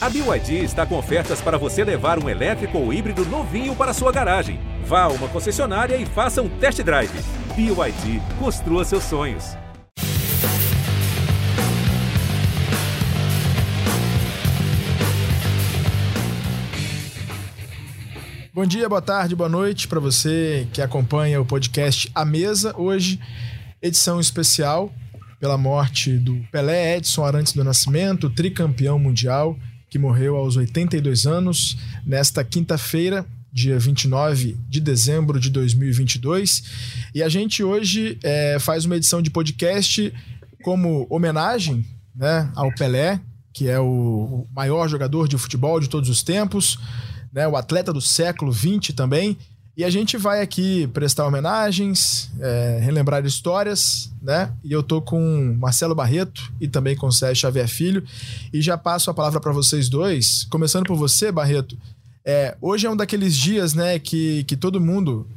A BYD está com ofertas para você levar um elétrico ou híbrido novinho para sua garagem. Vá a uma concessionária e faça um test drive. BYD, construa seus sonhos. Bom dia, boa tarde, boa noite para você que acompanha o podcast A Mesa. Hoje, edição especial pela morte do Pelé Edson Arantes do Nascimento, tricampeão mundial, que morreu aos 82 anos, nesta quinta-feira, dia 29 de dezembro de 2022. E a gente hoje é, faz uma edição de podcast como homenagem né, ao Pelé, que é o maior jogador de futebol de todos os tempos né, o atleta do século XX também. E a gente vai aqui prestar homenagens, é, relembrar histórias, né? E eu tô com Marcelo Barreto e também com Sérgio Xavier Filho. E já passo a palavra para vocês dois. Começando por você, Barreto. É, hoje é um daqueles dias, né, que, que todo mundo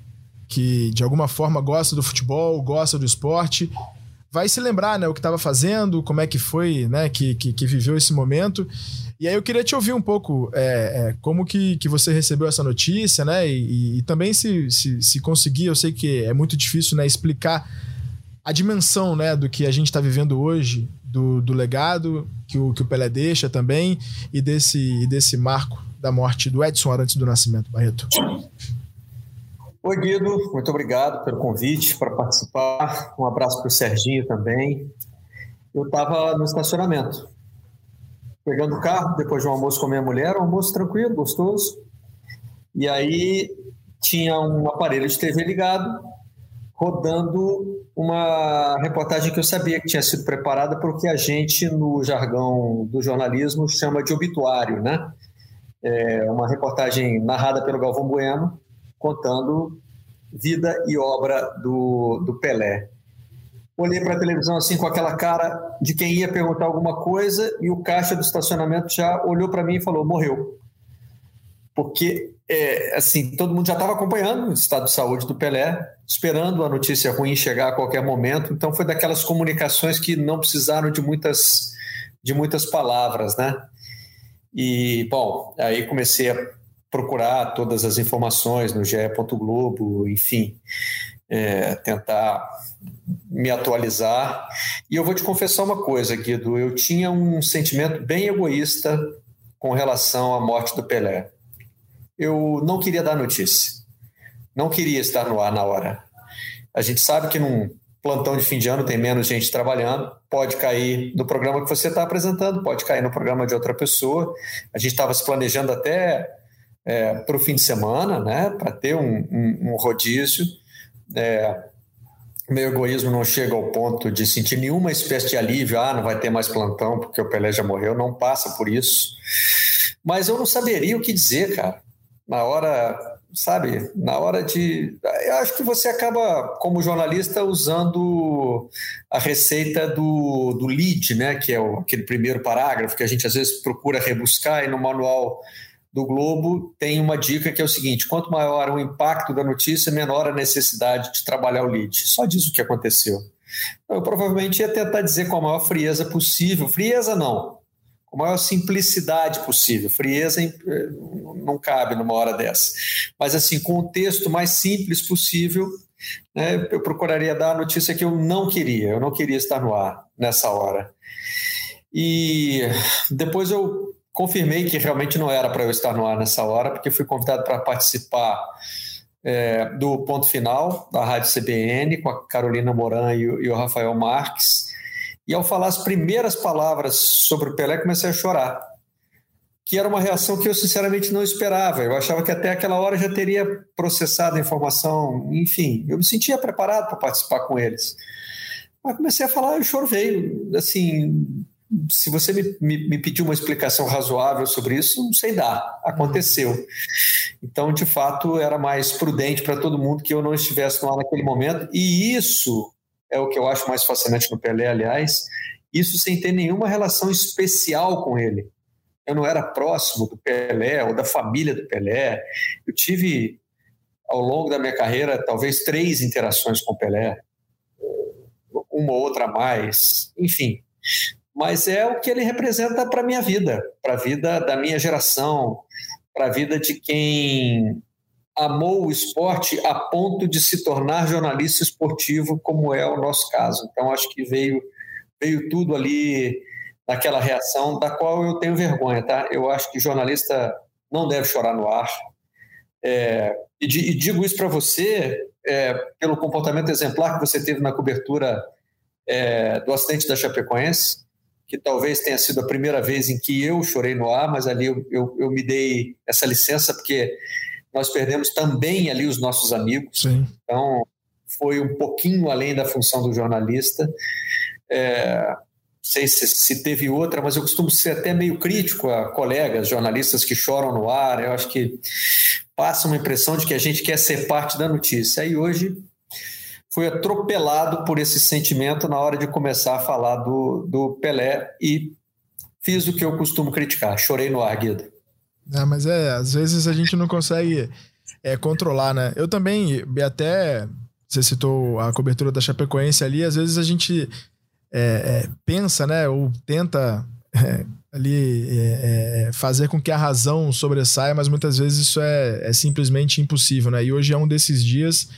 que de alguma forma gosta do futebol, gosta do esporte, vai se lembrar, né, o que estava fazendo, como é que foi, né, que, que, que viveu esse momento. E aí eu queria te ouvir um pouco é, é, como que, que você recebeu essa notícia, né? E, e também se, se, se, conseguir, eu sei que é muito difícil né, explicar a dimensão né, do que a gente está vivendo hoje, do, do legado que o, que o Pelé deixa também, e desse, e desse marco da morte do Edson Arantes do Nascimento, Barreto. Oi, Guido, muito obrigado pelo convite para participar. Um abraço para o Serginho também. Eu estava no estacionamento pegando o carro, depois de um almoço com a minha mulher, um almoço tranquilo, gostoso. E aí tinha um aparelho de TV ligado, rodando uma reportagem que eu sabia que tinha sido preparada porque a gente, no jargão do jornalismo, chama de obituário, né? É uma reportagem narrada pelo Galvão Bueno, contando vida e obra do, do Pelé olhei para a televisão assim com aquela cara de quem ia perguntar alguma coisa e o caixa do estacionamento já olhou para mim e falou: morreu. Porque, é, assim, todo mundo já estava acompanhando o estado de saúde do Pelé, esperando a notícia ruim chegar a qualquer momento. Então, foi daquelas comunicações que não precisaram de muitas, de muitas palavras, né? E, bom, aí comecei a procurar todas as informações no GE. Globo, enfim, é, tentar me atualizar. E eu vou te confessar uma coisa, Guido: eu tinha um sentimento bem egoísta com relação à morte do Pelé. Eu não queria dar notícia, não queria estar no ar na hora. A gente sabe que num plantão de fim de ano tem menos gente trabalhando, pode cair no programa que você está apresentando, pode cair no programa de outra pessoa. A gente estava se planejando até é, para o fim de semana, né, para ter um, um, um rodízio. É, meu egoísmo não chega ao ponto de sentir nenhuma espécie de alívio, ah, não vai ter mais plantão porque o Pelé já morreu, não passa por isso. Mas eu não saberia o que dizer, cara. Na hora, sabe, na hora de. Eu acho que você acaba, como jornalista, usando a receita do, do lead, né? Que é o, aquele primeiro parágrafo que a gente às vezes procura rebuscar e no manual do Globo tem uma dica que é o seguinte: quanto maior o impacto da notícia, menor a necessidade de trabalhar o lead. Só diz o que aconteceu. Eu provavelmente ia tentar dizer com a maior frieza possível. Frieza não, com a maior simplicidade possível. Frieza eh, não cabe numa hora dessa. Mas assim, com o texto mais simples possível, né, eu procuraria dar a notícia que eu não queria. Eu não queria estar no ar nessa hora. E depois eu confirmei que realmente não era para eu estar no ar nessa hora, porque fui convidado para participar é, do ponto final da Rádio CBN com a Carolina Moran e o, e o Rafael Marques. E ao falar as primeiras palavras sobre o Pelé, comecei a chorar. Que era uma reação que eu sinceramente não esperava. Eu achava que até aquela hora já teria processado a informação, enfim, eu me sentia preparado para participar com eles. Mas comecei a falar e o choro veio. Assim, se você me, me, me pedir uma explicação razoável sobre isso, não sei dar. Aconteceu. Então, de fato, era mais prudente para todo mundo que eu não estivesse ar naquele momento. E isso é o que eu acho mais fascinante no Pelé, aliás. Isso sem ter nenhuma relação especial com ele. Eu não era próximo do Pelé ou da família do Pelé. Eu tive, ao longo da minha carreira, talvez três interações com o Pelé, uma ou outra a mais. Enfim, mas é o que ele representa para a minha vida, para a vida da minha geração, para a vida de quem amou o esporte a ponto de se tornar jornalista esportivo, como é o nosso caso. Então, acho que veio, veio tudo ali naquela reação, da qual eu tenho vergonha, tá? Eu acho que jornalista não deve chorar no ar. É, e, e, digo isso para você é, pelo comportamento exemplar que você teve na cobertura é, do acidente da Chapecoense, que talvez tenha sido a primeira vez em que eu chorei no ar, mas ali eu, eu, eu me dei essa licença, porque nós perdemos também ali os nossos amigos. Sim. Então, foi um pouquinho além da função do jornalista. É, sei se, se, teve outra, mas eu costumo ser até meio crítico a colegas jornalistas que choram no ar. Eu acho que passa uma impressão de que a gente quer ser parte da notícia. E hoje fui atropelado por esse sentimento na hora de começar a falar do, do Pelé e fiz o que eu costumo criticar. Chorei no ar, Guido. É, mas é, às vezes a gente não consegue é, controlar, né? Eu também, até você citou a cobertura da Chapecoense ali, às vezes a gente é, é, pensa, né, ou tenta é, ali é, é, fazer com que a razão sobressaia, mas muitas vezes isso é, simplesmente impossível, né? E hoje é um desses dias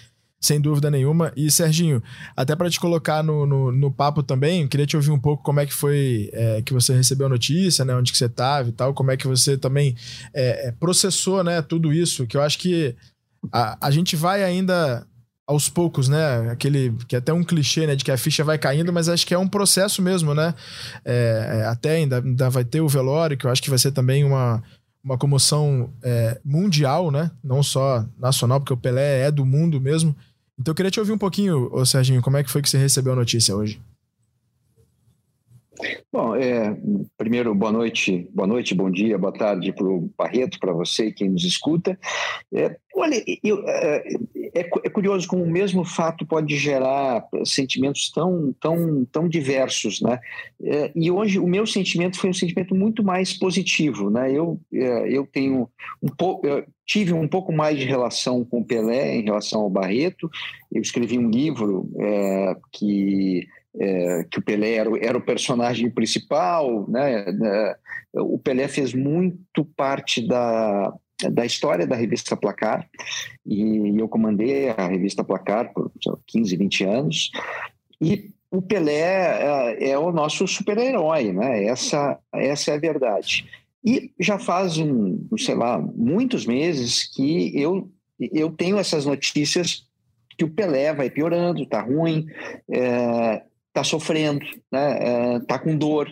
sem dúvida nenhuma. E, Serginho, até para te colocar no, no, no, papo também, queria te ouvir um pouco como é que foi é, que você recebeu a notícia, né? Onde que você estava e tal, como é que você também é, é, processou, né? Tudo isso, que eu acho que a, a gente vai ainda aos poucos, né? Aquele que é até um clichê, né? De que a ficha vai caindo, mas acho que é um processo mesmo, né? É, é até ainda, ainda vai ter o velório, que eu acho que vai ser também uma, uma comoção é, mundial, né? Não só nacional, porque o Pelé é do mundo mesmo. Então eu queria te ouvir um pouquinho, ô Serginho, como é que foi que você recebeu a notícia hoje? Bom, é, primeiro, boa noite, boa noite, bom dia, boa tarde para o Barreto, para você quem nos escuta. É, olha, eu, é, é, é, curioso como o mesmo fato pode gerar sentimentos tão, tão, tão diversos, né? É, e hoje o meu sentimento foi um sentimento muito mais positivo, né? Eu, é, eu tenho um pouco, tive um pouco mais de relação com o Pelé em relação ao Barreto. Eu escrevi um livro que é, que o Pelé era, era, o personagem principal, né? É, o Pelé fez muito parte da, da história da revista Placar e eu comandei a revista Placar por 15, 20 anos e o Pelé é, é o nosso super-herói, né? Essa, essa é a verdade. E já faz, um, sei lá, muitos meses que eu, eu tenho essas notícias que o Pelé vai piorando, tá ruim, é, está sofrendo, né? está é, com dor.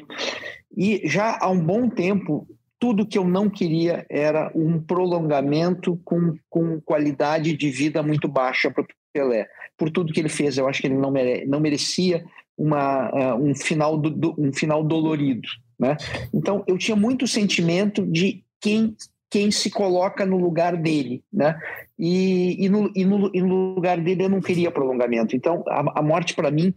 E já há um bom tempo, tudo que eu não queria era um prolongamento com, com qualidade de vida muito baixa para o Pelé. Por tudo que ele fez, eu acho que ele não, mere, não merecia uma, uh, um, final do, do, um final dolorido. Né? Então, eu tinha muito sentimento de quem quem se coloca no lugar dele, né? E, e, no, e, no, e no lugar dele eu não queria prolongamento. Então, a, a morte para mim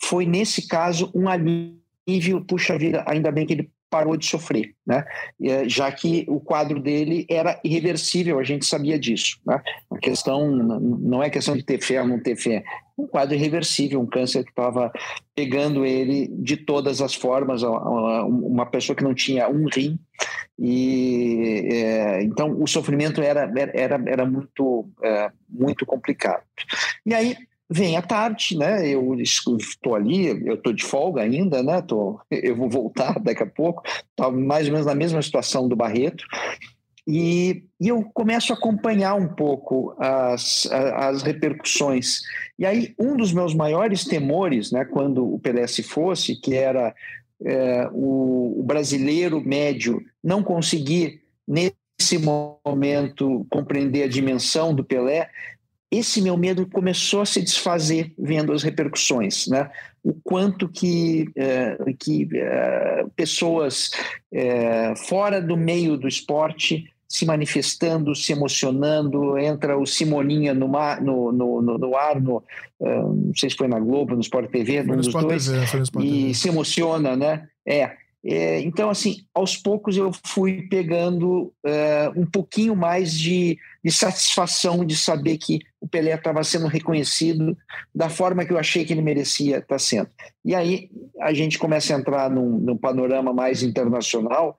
foi, nesse caso, um alívio, puxa vida, ainda bem que ele parou de sofrer, né? Eh, já que o quadro dele era irreversível, a gente sabia disso. Né? A questão não é questão de ter fé ou não ter fé, um quadro irreversível, um câncer que estava pegando ele de todas as formas, uma pessoa que não tinha um rim e é, então o sofrimento era era era muito é, muito complicado. E aí vem à tarde, né? Eu estou ali, eu estou de folga ainda, né? Tô, eu vou voltar daqui a pouco, estou mais ou menos na mesma situação do Barreto. E, e, eu começo a acompanhar um pouco as, as repercussões. E aí, um dos meus maiores temores, né, quando o Pelé se fosse, que era é, o, o brasileiro médio não conseguir, nesse momento, compreender a dimensão do Pelé, esse meu medo começou a se desfazer vendo as repercussões, né? O quanto que, é, que é, pessoas é, fora do meio do esporte se manifestando, se emocionando, entra o Simoninha no, mar, no, no, no, no ar, no, não sei se foi na Globo, no Sport TV, foi no, Sport dois, TV, no Sport e TV. se emociona, né? É, É, então, assim, aos poucos eu fui pegando é, um pouquinho mais de, de, satisfação de saber que o Pelé estava sendo reconhecido da forma que eu achei que ele merecia estar sendo. E aí a gente começa a entrar num, num panorama mais internacional,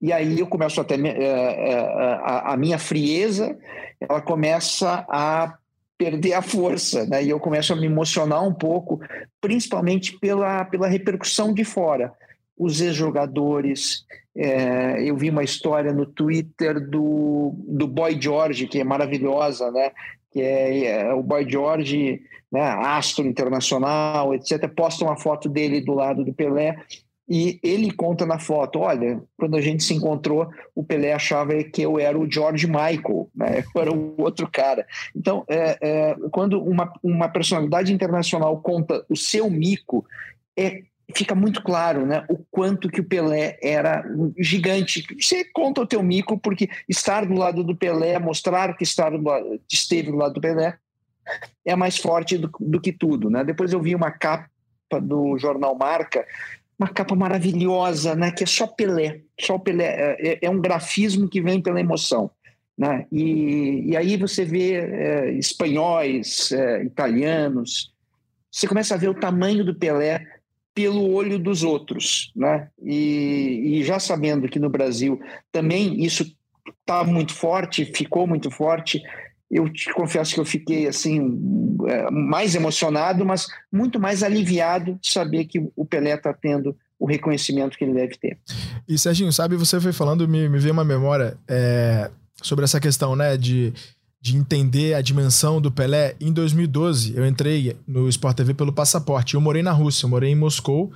e aí eu começo até é, a, a minha frieza, ela começa a perder a força, né? E eu começo a me emocionar um pouco, principalmente pela, pela repercussão de fora. Os ex-jogadores, é, eu vi uma história no Twitter do, do Boy George, que é maravilhosa, né? Que é, é o Boy George, né, astro internacional, etc. Posta uma foto dele do lado do Pelé e ele conta na foto: olha, quando a gente se encontrou, o Pelé achava que eu era o George Michael, né? eu era o outro cara. Então, é, é, quando uma, uma personalidade internacional conta o seu mico, é, fica muito claro né, o quanto que o Pelé era gigante. Você conta o teu mico porque estar do lado do Pelé, mostrar que estar do lado, esteve do lado do Pelé, é mais forte do, do que tudo. Né? Depois eu vi uma capa do jornal Marca uma capa maravilhosa, né? Que é só Pelé, só Pelé. É, é, é um grafismo que vem pela emoção. Né? E, e aí você vê é, espanhóis, é, italianos, você começa a ver o tamanho do Pelé pelo olho dos outros, né? E, e já sabendo que no Brasil também isso está muito forte, ficou muito forte, eu te confesso que eu fiquei assim é, mais emocionado, mas muito mais aliviado de saber que o Pelé está tendo o reconhecimento que ele deve ter. E Serginho, sabe, você foi falando, me, me veio uma memória é, sobre essa questão, né, de, de entender a dimensão do Pelé. Em 2012, eu entrei no Sport TV pelo passaporte. Eu morei na Rússia, eu morei em Moscou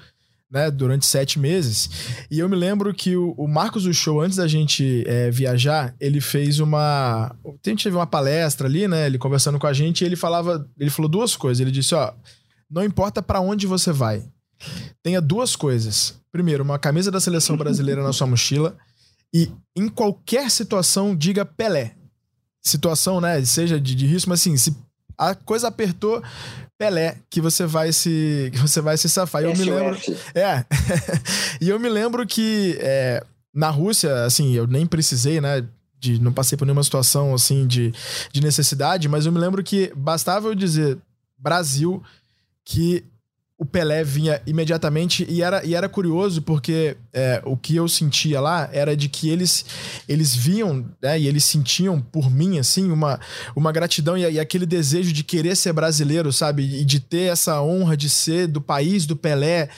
né, durante sete meses. E eu me lembro que o, o Marcos do Show, antes da gente é, viajar, ele fez uma. A gente teve uma palestra ali, né? Ele conversando com a gente, e ele falava. Ele falou duas coisas. Ele disse: ó, não importa para onde você vai, tenha duas coisas. Primeiro, uma camisa da seleção brasileira na sua mochila. E em qualquer situação, diga Pelé. Situação, né? Seja de, de risco, mas assim, se a coisa apertou, Pelé, que você vai se que você vai se safar. E eu me lembro, é. e eu me lembro que é, na Rússia, assim, eu nem precisei, né, de não passei por nenhuma situação assim de, de necessidade, mas eu me lembro que bastava eu dizer Brasil que o Pelé vinha imediatamente e era, e era curioso porque é, o que eu sentia lá era de que eles eles viam né, e eles sentiam por mim assim uma, uma gratidão e, e, aquele desejo de querer ser brasileiro sabe? E de ter essa honra de ser do país do Pelé.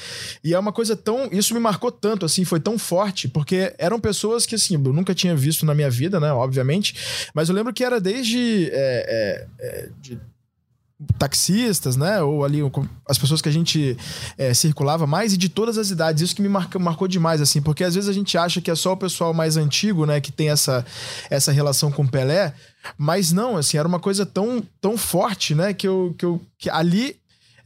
E é uma coisa tão isso me marcou tanto assim foi tão forte porque eram pessoas que assim eu nunca tinha visto na minha vida né obviamente mas eu lembro que era desde é, é, é de, taxistas, né? Ou ali as pessoas que a gente é, circulava mais e de todas as idades. Isso que me marcou, marcou demais, assim, porque às vezes a gente acha que é só o pessoal mais antigo, né, que tem essa, essa relação com Pelé, mas não, assim, era uma coisa tão, tão forte, né, que eu, que eu que ali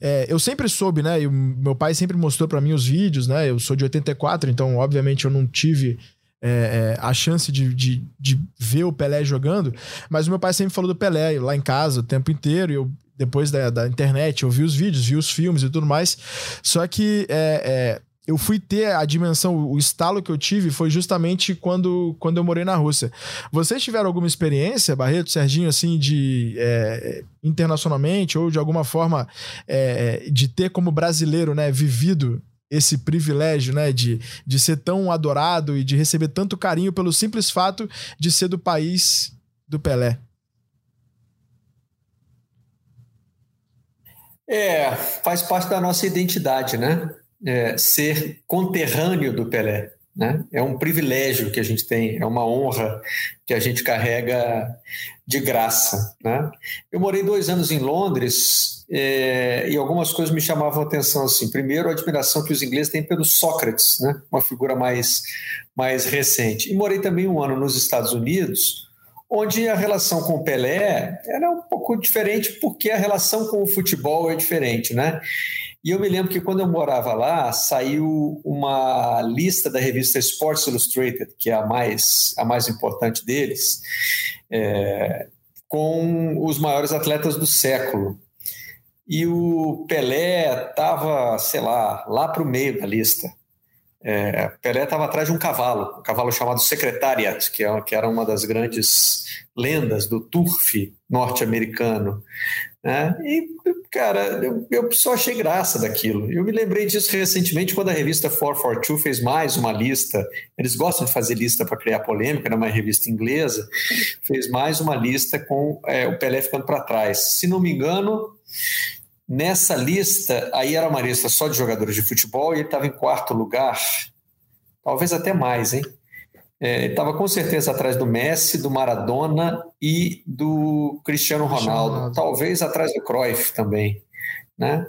é, eu sempre soube, né? E meu pai sempre mostrou para mim os vídeos, né? Eu sou de 84, então, obviamente, eu não tive é, é, a chance de, de, de, ver o Pelé jogando, mas o meu pai sempre falou do Pelé lá em casa o tempo inteiro, e eu depois da, da internet, eu vi os vídeos, vi os filmes e tudo mais. Só que é, é, eu fui ter a dimensão, o estalo que eu tive foi justamente quando, quando eu morei na Rússia. Vocês tiveram alguma experiência, Barreto, Serginho, assim, de é, internacionalmente ou de alguma forma é, de ter como brasileiro, né, vivido esse privilégio, né, de, de ser tão adorado e de receber tanto carinho pelo simples fato de ser do país do Pelé? É, faz parte da nossa identidade, né? É, ser conterrâneo do Pelé. Né? É um privilégio que a gente tem, é uma honra que a gente carrega de graça. Né? Eu morei dois anos em Londres é, e algumas coisas me chamavam a atenção. Assim. Primeiro, a admiração que os ingleses têm pelo Sócrates, né? uma figura mais, mais recente. E morei também um ano nos Estados Unidos, onde a relação com o Pelé era um pouco diferente, porque a relação com o futebol é diferente, né? E eu me lembro que quando eu morava lá, saiu uma lista da revista Sports Illustrated, que é a mais, a mais importante deles, é, com os maiores atletas do século. E o Pelé estava, sei lá, lá para o meio da lista. É, Pelé estava atrás de um cavalo, um cavalo chamado Secretariat, que, é, que era uma das grandes lendas do turf norte-americano. Né? E, cara, eu, eu só achei graça daquilo. Eu me lembrei disso recentemente quando a revista 442 fez mais uma lista. Eles gostam de fazer lista para criar polêmica, era uma revista inglesa. Fez mais uma lista com é, o Pelé ficando para trás. Se não me engano, nessa lista, aí era uma lista só de jogadores de futebol e ele estava em quarto lugar. Talvez até mais, hein? É, estava com certeza atrás do Messi, do Maradona e do Cristiano Ronaldo, Ronaldo. talvez atrás do Cruyff também. Né?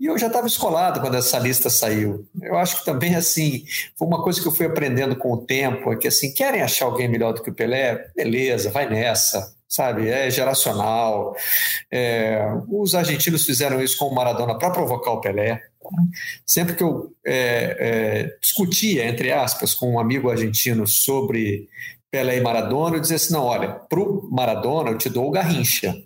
E eu já estava escolado quando essa lista saiu. Eu acho que também, assim, foi uma coisa que eu fui aprendendo com o tempo, é que, assim, querem achar alguém melhor do que o Pelé? Beleza, vai nessa, sabe? É geracional. É, os argentinos fizeram isso com o Maradona para provocar o Pelé. Sempre que eu é, é, discutia, entre aspas, com um amigo argentino sobre Pelé e Maradona, eu dizia assim: não, olha, para o Maradona eu te dou o Garrincha,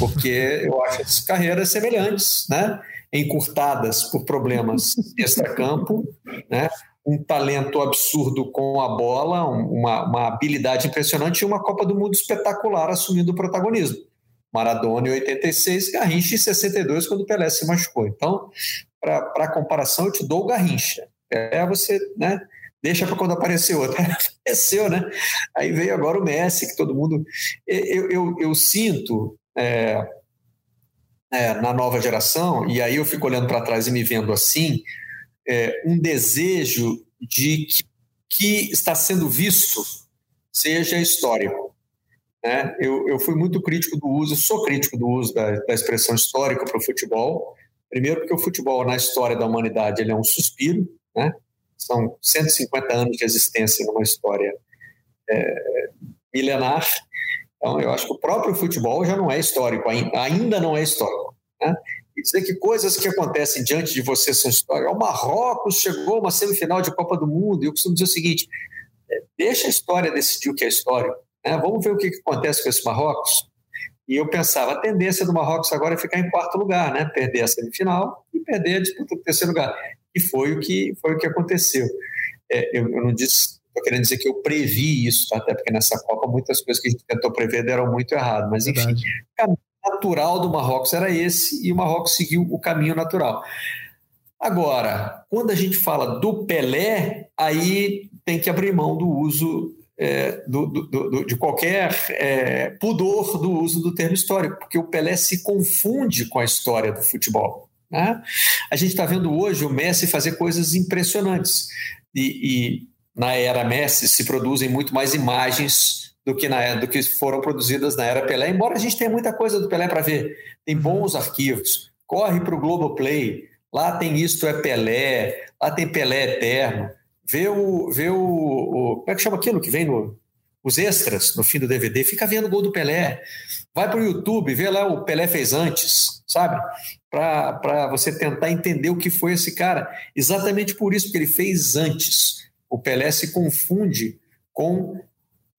porque eu acho as carreiras semelhantes, né? encurtadas por problemas extracampo, né? Um talento absurdo com a bola, uma, uma habilidade impressionante e uma Copa do Mundo espetacular assumindo o protagonismo. Maradona em 86, Garrincha em 62, quando o Pelé se machucou. Então, para comparação, eu te dou o Garrincha. É você, né? Deixa para quando aparecer outro. Apareceu, né? Aí veio agora o Messi, que todo mundo. Eu, eu, eu sinto é, é, na nova geração, e aí eu fico olhando para trás e me vendo assim, é, um desejo de que, que está sendo visto seja histórico. Né? Eu, eu fui muito crítico do uso, sou crítico do uso da, da expressão histórica para o futebol, Primeiro, porque o futebol, na história da humanidade, ele é um suspiro, né? São 150 anos de existência numa história é, milenar. Então, eu acho que o próprio futebol já não é histórico, ainda não é histórico. Né? E dizer que coisas que acontecem diante de você são históricas. O Marrocos chegou a uma semifinal de Copa do Mundo, e eu costumo dizer o seguinte: é, deixa a história decidir o que é histórico. Né? Vamos ver o que, que acontece com esse Marrocos. E eu pensava, a tendência do Marrocos agora é ficar em quarto lugar, né? Perder a semifinal e perder a disputa do terceiro lugar. E foi o que, foi o que aconteceu. É, eu, eu, não disse, estou querendo dizer que eu previ isso, até porque nessa Copa muitas coisas que a gente tentou prever deram muito errado. Mas, enfim, Verdade. Natural do Marrocos era esse e o Marrocos seguiu o caminho natural. Agora, quando a gente fala do Pelé, aí tem que abrir mão do uso é, do, do, do, de qualquer é, pudor do uso do termo histórico, porque o Pelé se confunde com a história do futebol. Né? A gente está vendo hoje o Messi fazer coisas impressionantes. E, e, na era Messi se produzem muito mais imagens do que, na, do que foram produzidas na era Pelé, embora a gente tenha muita coisa do Pelé para ver. Tem bons arquivos. Corre para o Globoplay, lá tem Isto é Pelé, lá tem Pelé Eterno vê o. Vê o, o como é que chama aquilo que vem no. Os extras no fim do DVD, fica vendo o gol do Pelé. Vai para o YouTube, vê lá o Pelé fez antes, sabe? Para você tentar entender o que foi esse cara. Exatamente por isso, que ele fez antes. O Pelé se confunde com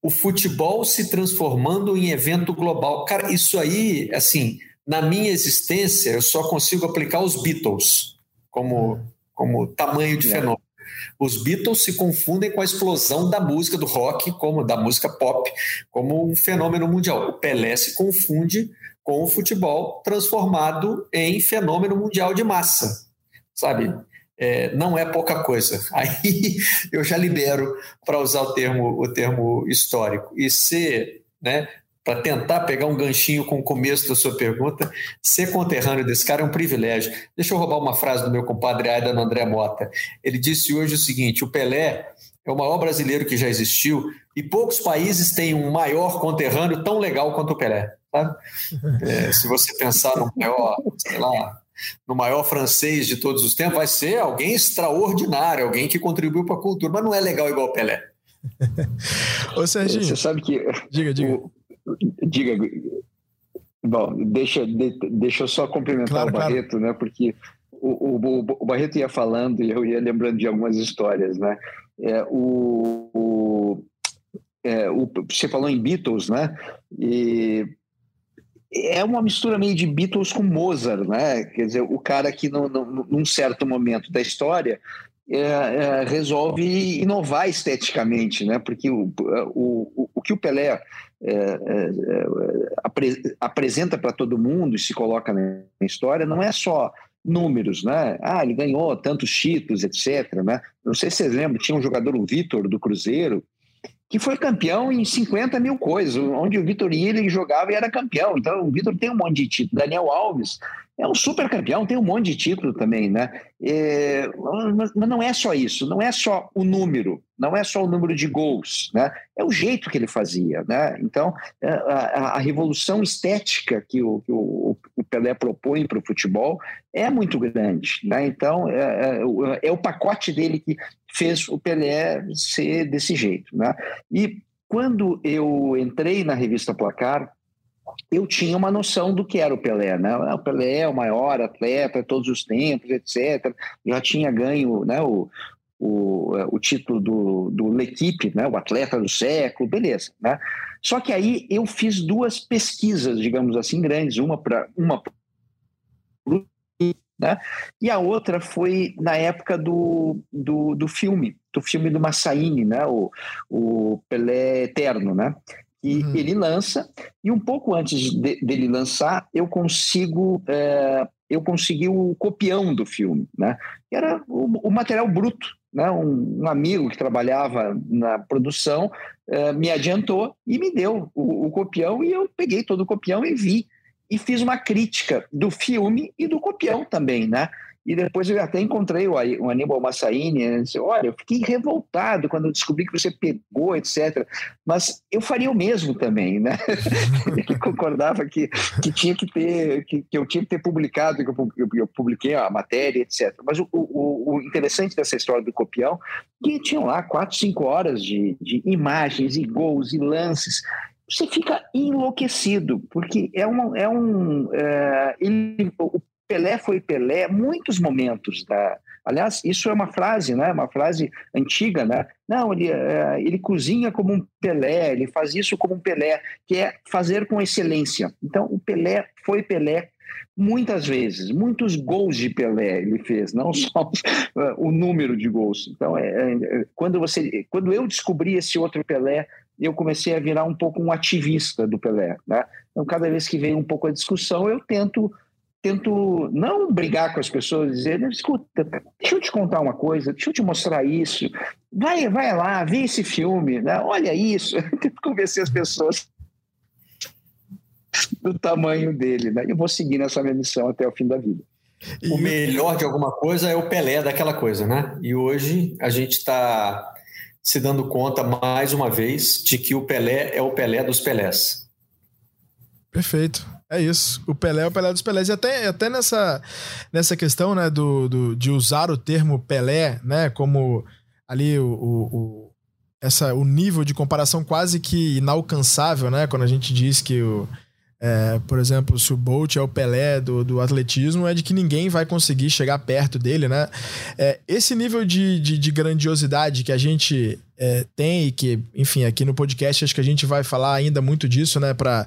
o futebol se transformando em evento global. Cara, isso aí, assim, na minha existência, eu só consigo aplicar os Beatles como, como tamanho de é. fenômeno. Os Beatles se confundem com a explosão da música do rock, como da música pop, como um fenômeno mundial. O Pelé se confunde com o futebol transformado em fenômeno mundial de massa, sabe? É, não é pouca coisa. Aí eu já libero para usar o termo, o termo histórico. E ser né, para tentar pegar um ganchinho com o começo da sua pergunta, ser conterrâneo desse cara é um privilégio. Deixa eu roubar uma frase do meu compadre Aidan André Mota. Ele disse hoje o seguinte: o Pelé é o maior brasileiro que já existiu e poucos países têm um maior conterrâneo tão legal quanto o Pelé. É, se você pensar no maior, sei lá, no maior francês de todos os tempos, vai ser alguém extraordinário, alguém que contribuiu para a cultura, mas não é legal igual o Pelé. Ô, Serginho. Você sabe que. Diga, diga. O, Diga. Bom, deixa, deixa eu só cumprimentar claro, o Barreto, claro. né? Porque o, o, o, Barreto ia falando e eu ia lembrando de algumas histórias, né? É, o, o, é, o, você falou em Beatles, né? E é uma mistura meio de Beatles com Mozart, né? Quer dizer, o cara que no, no, num certo momento da história é, é, resolve inovar esteticamente, né? Porque o, o, o, que o Pelé é, é, é apre, apresenta para todo mundo e se coloca na história não é só números, né? Ah, ele ganhou tantos títulos, etc. Né? Não sei se vocês lembram, tinha um jogador, o Vitor, do Cruzeiro, que foi campeão em 50 mil coisas, onde o Vitor ele jogava e era campeão. Então, o Vitor tem um monte de título. Daniel Alves é um super campeão, tem um monte de título também, né? É, mas, mas, não é só isso, não é só o número, não é só o número de gols, né? É o jeito que ele fazia, né? Então, é, a, a revolução estética que o, que o, o Pelé propõe para o futebol é muito grande, né? Então, é, é, é o pacote dele que fez o Pelé ser desse jeito, né? E quando eu entrei na revista Placar, eu tinha uma noção do que era o Pelé, né? Ah, o Pelé é o maior atleta de todos os tempos, etc. Já tinha ganho né, o, o, o título do, do L'Equipe, né, o atleta do século, beleza. Né? Só que aí eu fiz duas pesquisas, digamos assim, grandes, uma para uma né? E a outra foi na época do, do, do filme, do filme do Massaini, né? o, o Pelé Eterno, né? E uhum. ele lança, e um pouco antes de, dele lançar, eu consigo é, eu consegui o copião do filme, né? Era o, o material bruto, né? Um, um, amigo que trabalhava na produção é, me adiantou e me deu o, o copião e eu peguei todo o copião e vi e fiz uma crítica do filme e do copião também, né? E depois eu até encontrei o Aníbal Massaini, né? disse, olha, eu fiquei revoltado quando eu descobri que você pegou, etc. Mas eu faria o mesmo também, né? Ele concordava que, que tinha que ter, que, que eu tinha que ter publicado, que eu, eu publiquei a matéria, etc. Mas o, o, o, interessante dessa história do copião, que tinham lá quatro, cinco horas de, de imagens e gols e lances você fica enlouquecido, porque é, uma, é um. É, ele, Pelé foi Pelé muitos momentos da. Aliás, isso é uma frase, né? Uma frase antiga, né? Não, ele, é, ele cozinha como um Pelé, ele faz isso como um Pelé, que é fazer com excelência. Então, o Pelé foi Pelé muitas vezes, muitos gols de Pelé ele fez, não só o número de gols. Então, é, é, quando você, quando eu descobri esse outro Pelé, eu comecei a virar um pouco um ativista do Pelé, né? Então, cada vez que vem um pouco a discussão, eu tento tento não brigar com as pessoas, dizer, escuta, deixa eu te contar uma coisa, deixa eu te mostrar isso, vai, vai lá, vê esse filme, né? olha isso, tento convencer as pessoas do tamanho dele, né? Eu vou seguir nessa minha missão até o fim da vida. O melhor de alguma coisa é o Pelé daquela coisa, né? E hoje a gente está se dando conta mais uma vez de que o Pelé é o Pelé dos Pelés. Perfeito. É isso. O Pelé é o Pelé dos Pelés. E até, até nessa, nessa questão, né, do, do, de usar o termo Pelé, né, como ali o, o, o, essa, o nível de comparação quase que inalcançável, né, quando a gente diz que o é, por exemplo, se o Bolt é o Pelé do, do atletismo, é de que ninguém vai conseguir chegar perto dele, né? É, esse nível de, de, de, grandiosidade que a gente é, tem e que, enfim, aqui no podcast acho que a gente vai falar ainda muito disso, né? Pra,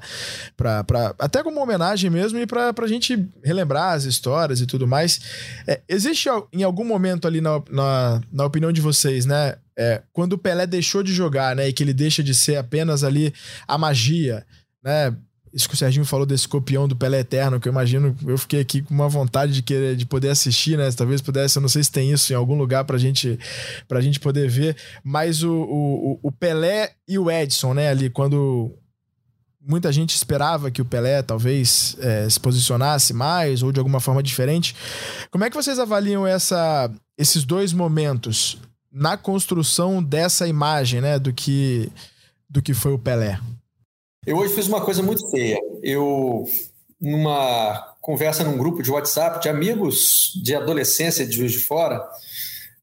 pra, pra, até como homenagem mesmo e pra, pra gente relembrar as histórias e tudo mais. É, existe em algum momento ali na, na, na opinião de vocês, né? É, quando o Pelé deixou de jogar, né? E que ele deixa de ser apenas ali a magia, né? Isso que o Serginho falou desse copião do Pelé Eterno, que eu imagino, eu fiquei aqui com uma vontade de querer de poder assistir, né? Talvez pudesse, eu não sei se tem isso em algum lugar pra gente, pra gente poder ver. Mas o, o, o Pelé e o Edson, né? Ali, quando muita gente esperava que o Pelé talvez é, se posicionasse mais ou de alguma forma diferente. Como é que vocês avaliam essa, esses dois momentos na construção dessa imagem, né? Do que, do que foi o Pelé? Eu hoje fiz uma coisa muito feia. Eu, numa conversa num grupo de WhatsApp de amigos de adolescência de Juiz de Fora,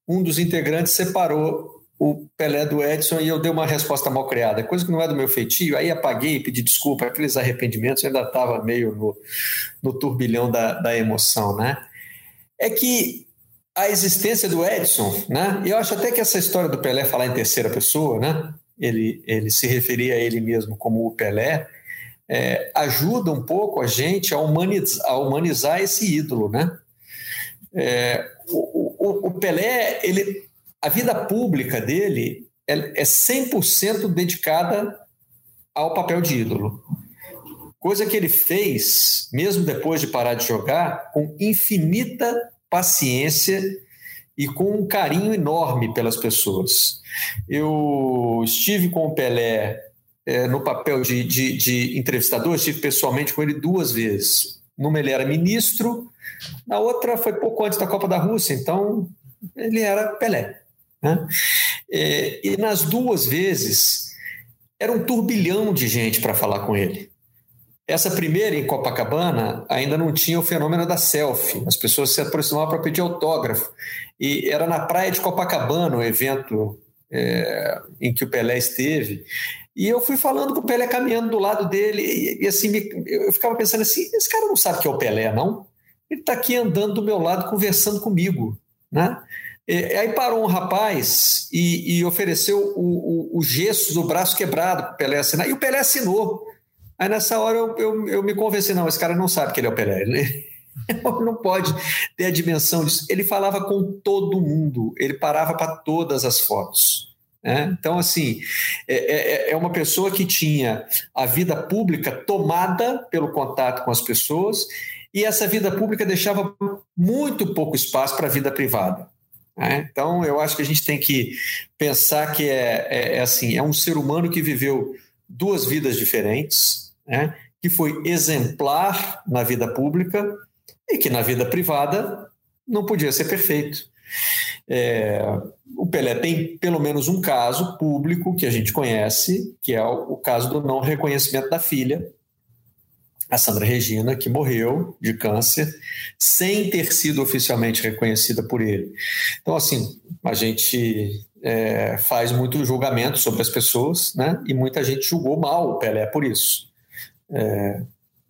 um dos integrantes separou o Pelé do Edson e eu dei uma resposta mal criada, coisa que não é do meu feitio. Aí apaguei, pedi desculpa, aqueles arrependimentos, eu ainda estava meio no, no turbilhão da, da emoção, né? É que a existência do Edson, né? Eu acho até que essa história do Pelé falar em terceira pessoa, né? Ele, ele se referia a ele mesmo como o Pelé, é, ajuda um pouco a gente a humanizar, a humanizar esse ídolo, né? É, o, o, o Pelé, ele, a vida pública dele é, é 100% dedicada ao papel de ídolo. Coisa que ele fez, mesmo depois de parar de jogar, com infinita paciência e com um carinho enorme pelas pessoas. Eu estive com o Pelé é, no papel de, de, de, entrevistador, estive pessoalmente com ele duas vezes. Numa ele era ministro, na outra foi pouco antes da Copa da Rússia, então ele era Pelé. Né? É, e nas duas vezes era um turbilhão de gente para falar com ele. Essa primeira em Copacabana ainda não tinha o fenômeno da selfie. As pessoas se aproximavam para pedir autógrafo. E era na praia de Copacabana o evento é, em que o Pelé esteve. E eu fui falando com o Pelé caminhando do lado dele. E, e assim, me, eu ficava pensando assim: esse cara não sabe que é o Pelé, não? Ele está aqui andando do meu lado, conversando comigo. Né? E, aí parou um rapaz e, e ofereceu o, o, o, gesso do braço quebrado para o Pelé assinar. E o Pelé assinou. Aí nessa hora eu, eu, eu me convenci, não, esse cara não sabe que ele é o Pelé. Ele não pode ter a dimensão disso. Ele falava com todo mundo, ele parava para todas as fotos. Né? Então, assim, é, é, é, uma pessoa que tinha a vida pública tomada pelo contato com as pessoas e essa vida pública deixava muito pouco espaço para a vida privada. Né? Então, eu acho que a gente tem que pensar que é, é, é assim, é um ser humano que viveu duas vidas diferentes, né, que foi exemplar na vida pública e que na vida privada não podia ser perfeito. É, o Pelé tem pelo menos um caso público que a gente conhece, que é o, o caso do não reconhecimento da filha, a Sandra Regina, que morreu de câncer sem ter sido oficialmente reconhecida por ele. Então, assim, a gente é, faz muito julgamento sobre as pessoas, né? E muita gente julgou mal o Pelé por isso é,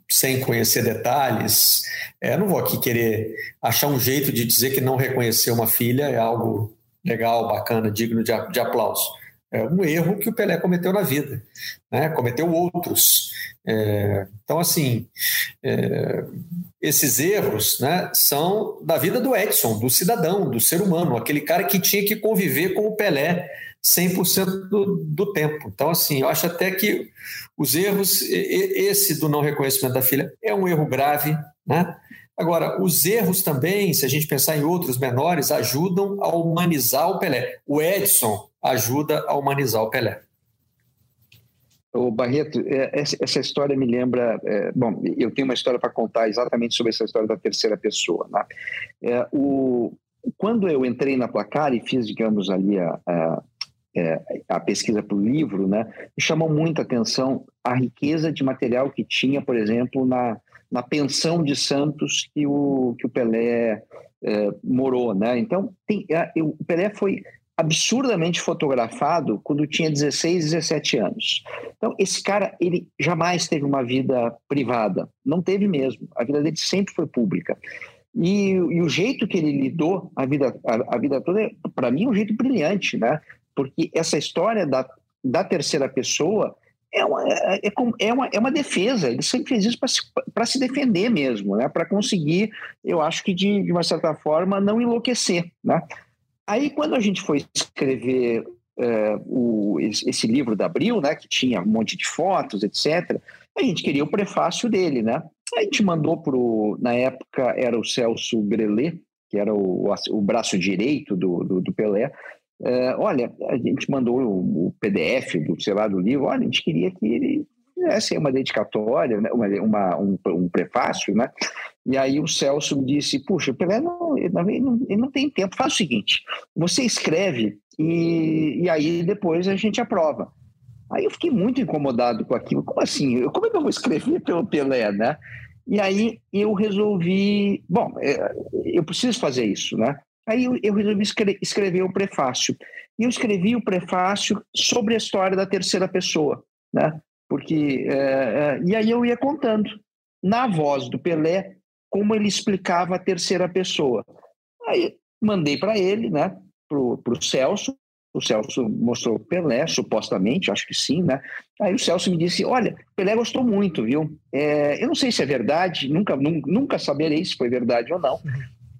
sem conhecer detalhes. É, não vou aqui querer achar um jeito de dizer que não reconhecer uma filha é algo legal, bacana, digno de, de aplauso. É um erro que o Pelé cometeu na vida, né? cometeu outros. É, então, assim, é, esses erros né, são da vida do Edson, do cidadão, do ser humano, aquele cara que tinha que conviver com o Pelé 100% do, do tempo. Então, assim, eu acho até que os erros, esse do não reconhecimento da filha, é um erro grave, né? Agora, os erros também, se a gente pensar em outros menores, ajudam a humanizar o Pelé. O Edson ajuda a humanizar o Pelé. O Barreto, é, essa história me lembra. É, bom, eu tenho uma história para contar exatamente sobre essa história da terceira pessoa. Né? É, o, quando eu entrei na Placar e fiz, digamos, ali a, a é, a pesquisa para o livro, né, chamou muita atenção a riqueza de material que tinha, por exemplo, na, na pensão de Santos que o, que o Pelé é, morou. Né? Então, tem, a, eu, o Pelé foi absurdamente fotografado quando tinha 16, 17 anos. Então, esse cara, ele jamais teve uma vida privada. Não teve mesmo. A vida dele sempre foi pública. E, e o jeito que ele lidou a vida, a, a vida toda, para mim, é um jeito brilhante, né? Porque essa história da, da terceira pessoa é uma, é, é, uma, é uma defesa. Ele sempre fez isso para se, se defender mesmo, né? para conseguir, eu acho que de, de uma certa forma, não enlouquecer. Né? Aí, quando a gente foi escrever é, o, esse livro da Abril, né, que tinha um monte de fotos, etc., a gente queria o prefácio dele. Né? A gente mandou para na época era o Celso Grelê, que era o, o braço direito do, do, do Pelé, é, olha, a gente mandou o, o, PDF do, sei lá, do livro, olha, a gente queria que ele fizesse uma dedicatória, né, uma, uma um, um, prefácio, né? E aí o Celso disse, puxa, o Pelé não, ele não, ele não tem tempo, faz o seguinte, você escreve e, e aí depois a gente aprova. Aí eu fiquei muito incomodado com aquilo, como assim? Como é que eu vou escrever pelo Pelé, né? E aí eu resolvi, bom, é, eu preciso fazer isso, né? Aí eu, eu resolvi escre escrever o prefácio. E eu escrevi o prefácio sobre a história da terceira pessoa, né? Porque é, é, e aí eu ia contando na voz do Pelé como ele explicava a terceira pessoa. Aí mandei para ele, né? Pro, pro Celso. O Celso mostrou Pelé, supostamente, acho que sim, né? Aí o Celso me disse: Olha, Pelé gostou muito, viu? É, eu não sei se é verdade, nunca, nunca saberei se foi verdade ou não,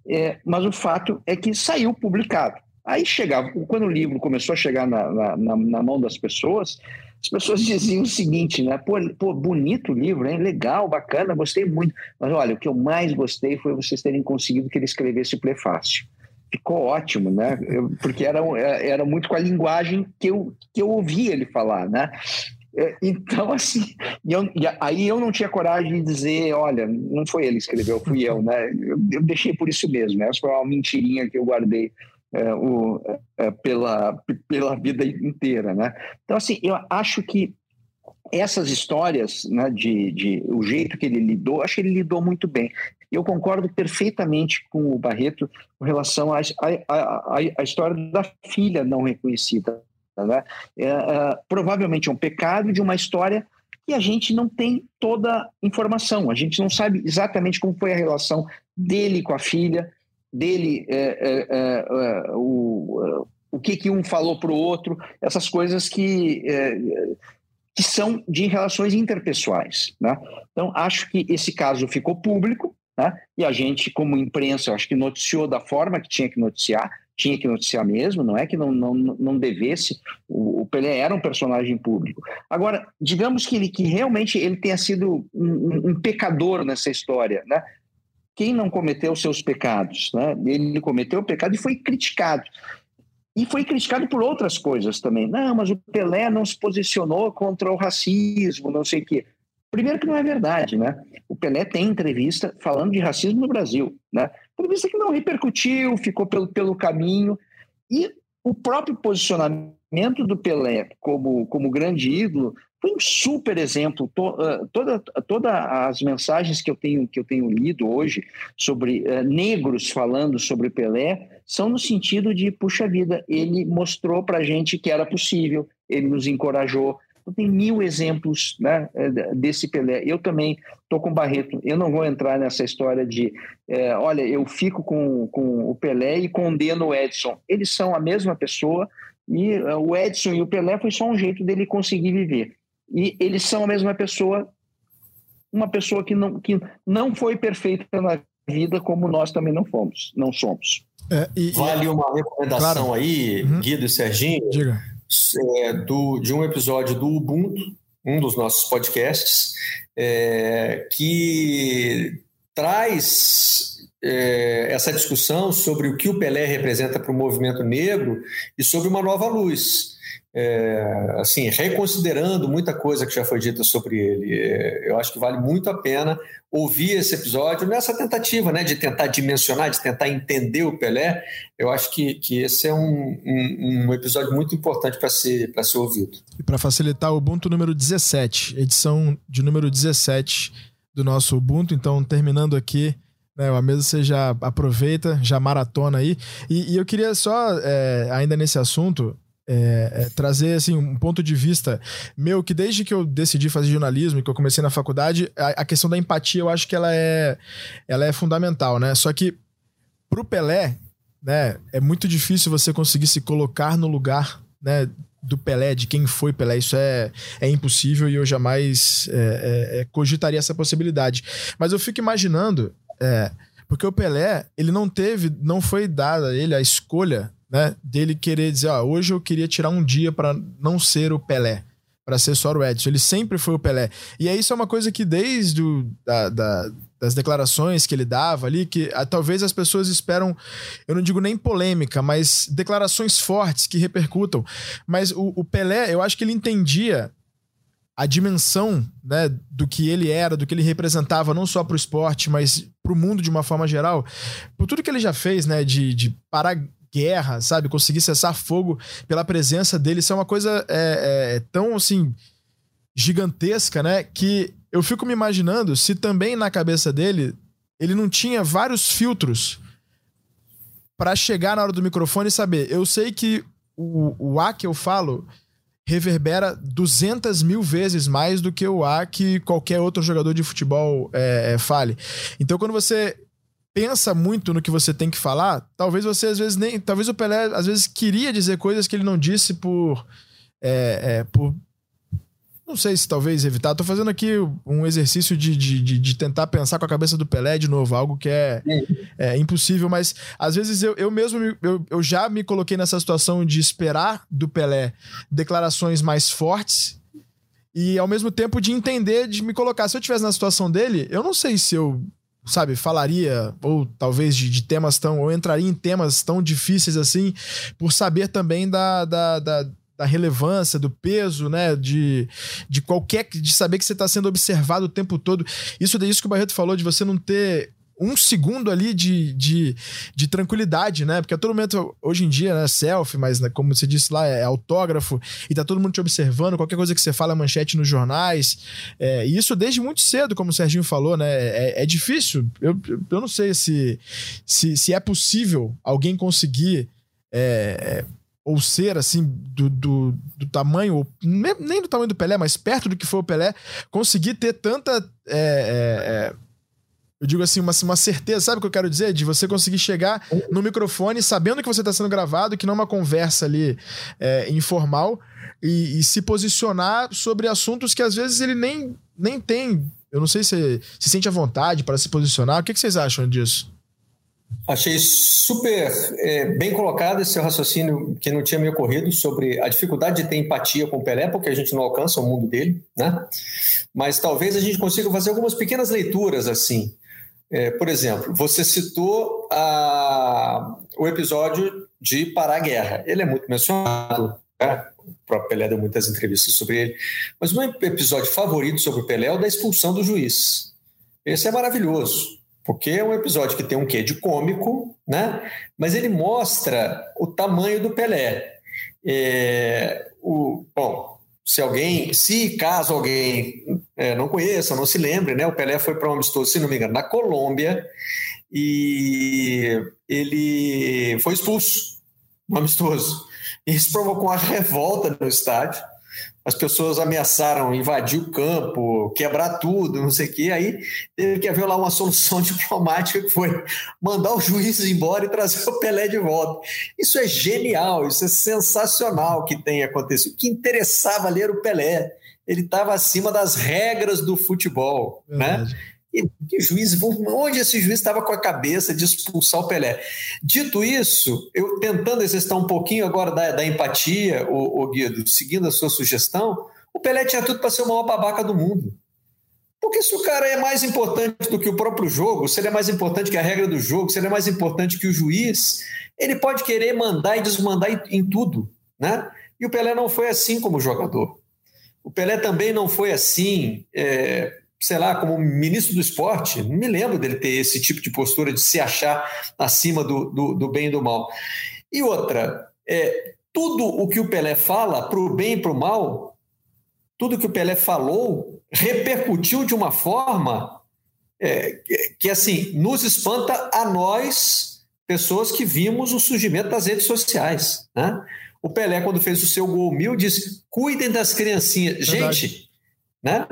É, mas o fato é que saiu publicado. Aí chegava, quando o livro começou a chegar na, na, na mão das pessoas, as pessoas diziam o seguinte, né? Pô, pô, bonito o livro, hein? Legal, bacana, gostei muito. Mas olha, o que eu mais gostei foi vocês terem conseguido que ele escrevesse o prefácio. Ficou ótimo, né? Eu, porque era, era muito com a linguagem que eu, que eu ouvia ele falar, né? É, então, assim, e eu, e aí eu não tinha coragem de dizer, olha, não foi ele que escreveu, fui eu, né? Eu, eu deixei por isso mesmo, né? Essa foi uma mentirinha que eu guardei é, o, é, pela, pela vida inteira, né? Então, assim, eu acho que essas histórias, né, de, de o jeito que ele lidou, acho que ele lidou muito bem. Eu concordo perfeitamente com o Barreto com relação à história da filha não reconhecida. Né? É, é, provavelmente é um pecado de uma história que a gente não tem toda informação, a gente não sabe exatamente como foi a relação dele com a filha, dele, é, é, é, é o, o que, que um falou para o outro, essas coisas que, que são de relações interpessoais. Né? Então, acho que esse caso ficou público, né? e a gente, como imprensa, acho que noticiou da forma que tinha que noticiar, tinha que noticiar mesmo, não é que não, não, não devesse, o, o Pelé era um personagem público. Agora, digamos que ele que realmente ele tenha sido um, um pecador nessa história, né? Quem não cometeu seus pecados, né? Ele cometeu o pecado e foi criticado. E foi criticado por outras coisas também. Não, mas o Pelé não se posicionou contra o racismo, não sei o quê. Primeiro que não é verdade, né? O Pelé tem entrevista falando de racismo no Brasil, né? Entrevista que não repercutiu, ficou pelo, pelo caminho. E o próprio posicionamento do Pelé como, como grande ídolo foi um super exemplo. Todas toda, toda as mensagens que eu tenho que eu tenho lido hoje sobre uh, negros falando sobre Pelé são no sentido de puxa vida, ele mostrou para gente que era possível, ele nos encorajou, tem mil exemplos né, é, desse Pelé. Eu também estou com o Barreto. Eu não vou entrar nessa história de, é, olha, eu fico com, com o Pelé e condeno o Edson. Eles são a mesma pessoa e é, o Edson e o Pelé foi só um jeito dele conseguir viver. E eles são a mesma pessoa, uma pessoa que não, que não foi perfeita na vida como nós também não fomos, não somos. É, e, vale uma recomendação claro. aí, uhum. Guido e Serginho. Diga é, do, de um episódio do Ubuntu, um dos nossos podcasts, é, que traz é, essa discussão sobre o que o Pelé representa para o movimento negro e sobre uma nova luz é, assim, reconsiderando muita coisa que já foi dita sobre ele. É, eu acho que vale muito a pena ouvir esse episódio nessa tentativa né, de tentar dimensionar, de tentar entender o Pelé. Eu acho que, que esse é um, um, um episódio muito importante para ser, ser ouvido. E para facilitar, o Ubuntu número 17, edição de número 17 do nosso Ubuntu. Então, terminando aqui. Né, a mesa você já aproveita, já maratona aí. E, e eu queria só, é, ainda nesse assunto, é, é, trazer assim um ponto de vista meu que desde que eu decidi fazer jornalismo que eu comecei na faculdade a, a, questão da empatia eu acho que ela é ela é fundamental né? Só que pro Pelé né é muito difícil você conseguir se colocar no lugar né do Pelé de quem foi Pelé. Isso é, é impossível e eu jamais é, é, é cogitaria essa possibilidade. Mas eu fico imaginando é, porque o Pelé ele não teve não foi dada a ele a escolha né? Dele querer dizer, ah, hoje eu queria tirar um dia para não ser o Pelé, para ser só o Edson. Ele sempre foi o Pelé. E aí isso é uma coisa que desde o, da, da, das declarações que ele dava ali, que ah, talvez as pessoas esperam, eu não digo nem polêmica, mas declarações fortes que repercutam. Mas o, o Pelé, eu acho que ele entendia a dimensão né, do que ele era, do que ele representava, não só para o esporte, mas para o mundo de uma forma geral, por tudo que ele já fez, né, de, de parar guerra, sabe? Conseguir cessar fogo pela presença dele. Isso é uma coisa é, é, tão, assim, gigantesca, né? Que eu fico me imaginando se também na cabeça dele ele não tinha vários filtros para chegar na hora do microfone e saber. Eu sei que o, o A que eu falo reverbera 200 mil vezes mais do que o A que qualquer outro jogador de futebol é, é, fale. Então, quando você pensa muito no que você tem que falar, talvez você às vezes nem. Talvez o Pelé às vezes queria dizer coisas que ele não disse por. É, é, por não sei se talvez evitar. Tô fazendo aqui um exercício de, de, de, tentar pensar com a cabeça do Pelé de novo, algo que é, é impossível, mas às vezes eu, eu mesmo eu, eu já me coloquei nessa situação de esperar do Pelé declarações mais fortes e ao mesmo tempo de entender, de me colocar. Se eu estivesse na situação dele, eu não sei se eu sabe, falaria, ou talvez de, de, temas tão, ou entraria em temas tão difíceis assim, por saber também da, da, da da relevância, do peso, né? De, de qualquer. de saber que você está sendo observado o tempo todo. Isso isso que o Barreto falou, de você não ter um segundo ali de, de, de tranquilidade, né? Porque a todo momento, hoje em dia, né, selfie, mas né, como você disse lá, é autógrafo, e tá todo mundo te observando, qualquer coisa que você fala, é manchete nos jornais. É, e isso desde muito cedo, como o Serginho falou, né? É, é difícil. Eu, eu não sei se, se, se é possível alguém conseguir. É, ou ser assim do, do, do, tamanho, nem do tamanho do Pelé, mas perto do que foi o Pelé, conseguir ter tanta. É, é, é, eu digo assim, uma, uma certeza, sabe o que eu quero dizer? De você conseguir chegar no microfone sabendo que você está sendo gravado, que não é uma conversa ali é, informal, e, e, se posicionar sobre assuntos que às vezes ele nem, nem tem. Eu não sei se se sente à vontade para se posicionar. O que, que vocês acham disso? Achei super é, bem colocado esse raciocínio que não tinha me ocorrido sobre a dificuldade de ter empatia com o Pelé, porque a gente não alcança o mundo dele, né? Mas talvez a gente consiga fazer algumas pequenas leituras assim. É, por exemplo, você citou a, o episódio de Parar a Guerra. Ele é muito mencionado, né? o próprio Pelé deu muitas entrevistas sobre ele. Mas o meu episódio favorito sobre o Pelé é o da expulsão do juiz. Esse é maravilhoso porque é um episódio que tem um quê de cômico, né? Mas ele mostra o tamanho do Pelé. É, o, bom, se alguém, se caso alguém é, não conheça, não se lembre, né? O Pelé foi para um amistoso, se não me engano, na Colômbia e ele foi expulso no amistoso. Isso provocou uma revolta no estádio as pessoas ameaçaram invadir o campo, quebrar tudo, não sei o quê. Aí teve que haver lá uma solução diplomática que foi mandar o juiz embora e trazer o Pelé de volta. Isso é genial, isso é sensacional que tenha acontecido. O que interessava ler o Pelé. Ele estava acima das regras do futebol, né? Verdade. né? Que juiz, onde esse juiz estava com a cabeça de expulsar o Pelé? Dito isso, eu tentando exercitar um pouquinho agora da, da empatia, o, o Guido, seguindo a sua sugestão, o Pelé tinha tudo para ser o maior babaca do mundo. Porque se o cara é mais importante do que o próprio jogo, se ele é mais importante que a regra do jogo, se ele é mais importante que o juiz, ele pode querer mandar e desmandar em, em tudo, né? E o Pelé não foi assim como jogador. O Pelé também não foi assim é, sei lá, como ministro do esporte, não me lembro dele ter esse tipo de postura de se achar acima do, do, do bem e do mal. E outra, é, tudo o que o Pelé fala, para o bem e para o mal, tudo que o Pelé falou repercutiu de uma forma é, que, assim, nos espanta a nós, pessoas que vimos o surgimento das redes sociais. Né? O Pelé, quando fez o seu gol mil, disse: cuidem das criancinhas. Verdade. Gente, né?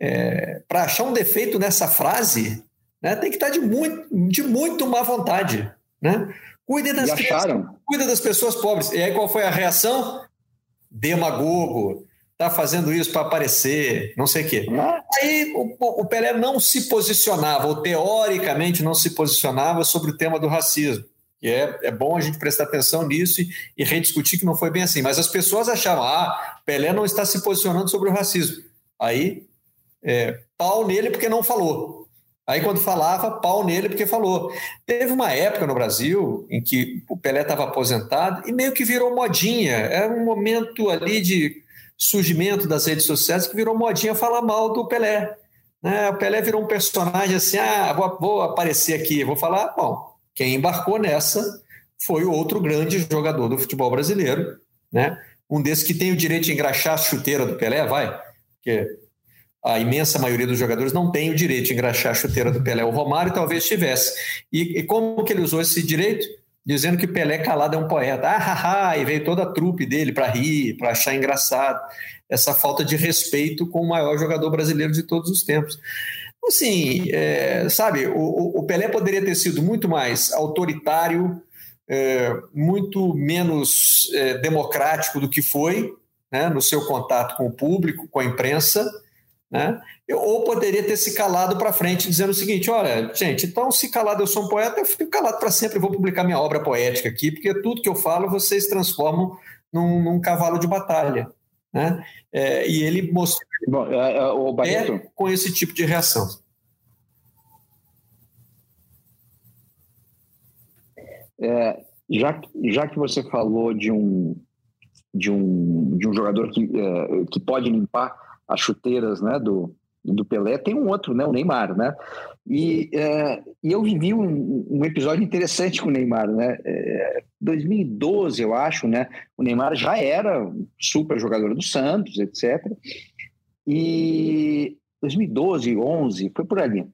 É, para achar um defeito nessa frase, né, tem que estar tá de muito, de muito má vontade. Né? Cuida das, crianças, cuida das pessoas pobres. E aí qual foi a reação? Demagogo, está fazendo isso para aparecer, não sei o quê. Aí o, o Pelé não se posicionava, ou teoricamente não se posicionava sobre o tema do racismo. E é, é bom a gente prestar atenção nisso e, e rediscutir que não foi bem assim. Mas as pessoas achavam, ah, Pelé não está se posicionando sobre o racismo. Aí é, pau nele porque não falou. Aí, quando falava, pau nele porque falou. Teve uma época no Brasil em que o Pelé estava aposentado e meio que virou modinha. Era um momento ali de surgimento das redes sociais que virou modinha falar mal do Pelé. Né? O Pelé virou um personagem assim: ah, vou, vou aparecer aqui, vou falar. Bom, quem embarcou nessa foi o outro grande jogador do futebol brasileiro, né? Um desses que tem o direito de engraxar a chuteira do Pelé, vai. Que a imensa maioria dos jogadores não tem o direito de engraxar a chuteira do Pelé. O Romário talvez tivesse. E, e como que ele usou esse direito? Dizendo que Pelé calado é um poeta. Ah, ha, ha, e veio toda a trupe dele para rir, para achar engraçado. Essa falta de respeito com o maior jogador brasileiro de todos os tempos. Assim, é, sabe, o, o, Pelé poderia ter sido muito mais autoritário, é, muito menos é, democrático do que foi, né, no seu contato com o público, com a imprensa, né? ou poderia ter se calado para frente, dizendo o seguinte: olha, gente, então se calado eu sou um poeta, eu fico calado para sempre, eu vou publicar minha obra poética aqui, porque tudo que eu falo vocês transformam num, num cavalo de batalha. Né? É, e ele mostrou Bom, é, é, o é com esse tipo de reação. É, já, já que você falou de um, de um, de um jogador que, é, que pode limpar as chuteiras né, do, do Pelé, tem um outro, né, o Neymar, né? E, é, e eu vivi um, um, episódio interessante com o Neymar, né? É, 2012, eu acho, né? O Neymar já era super jogador do Santos, etc. E 2012, 11, foi por ali.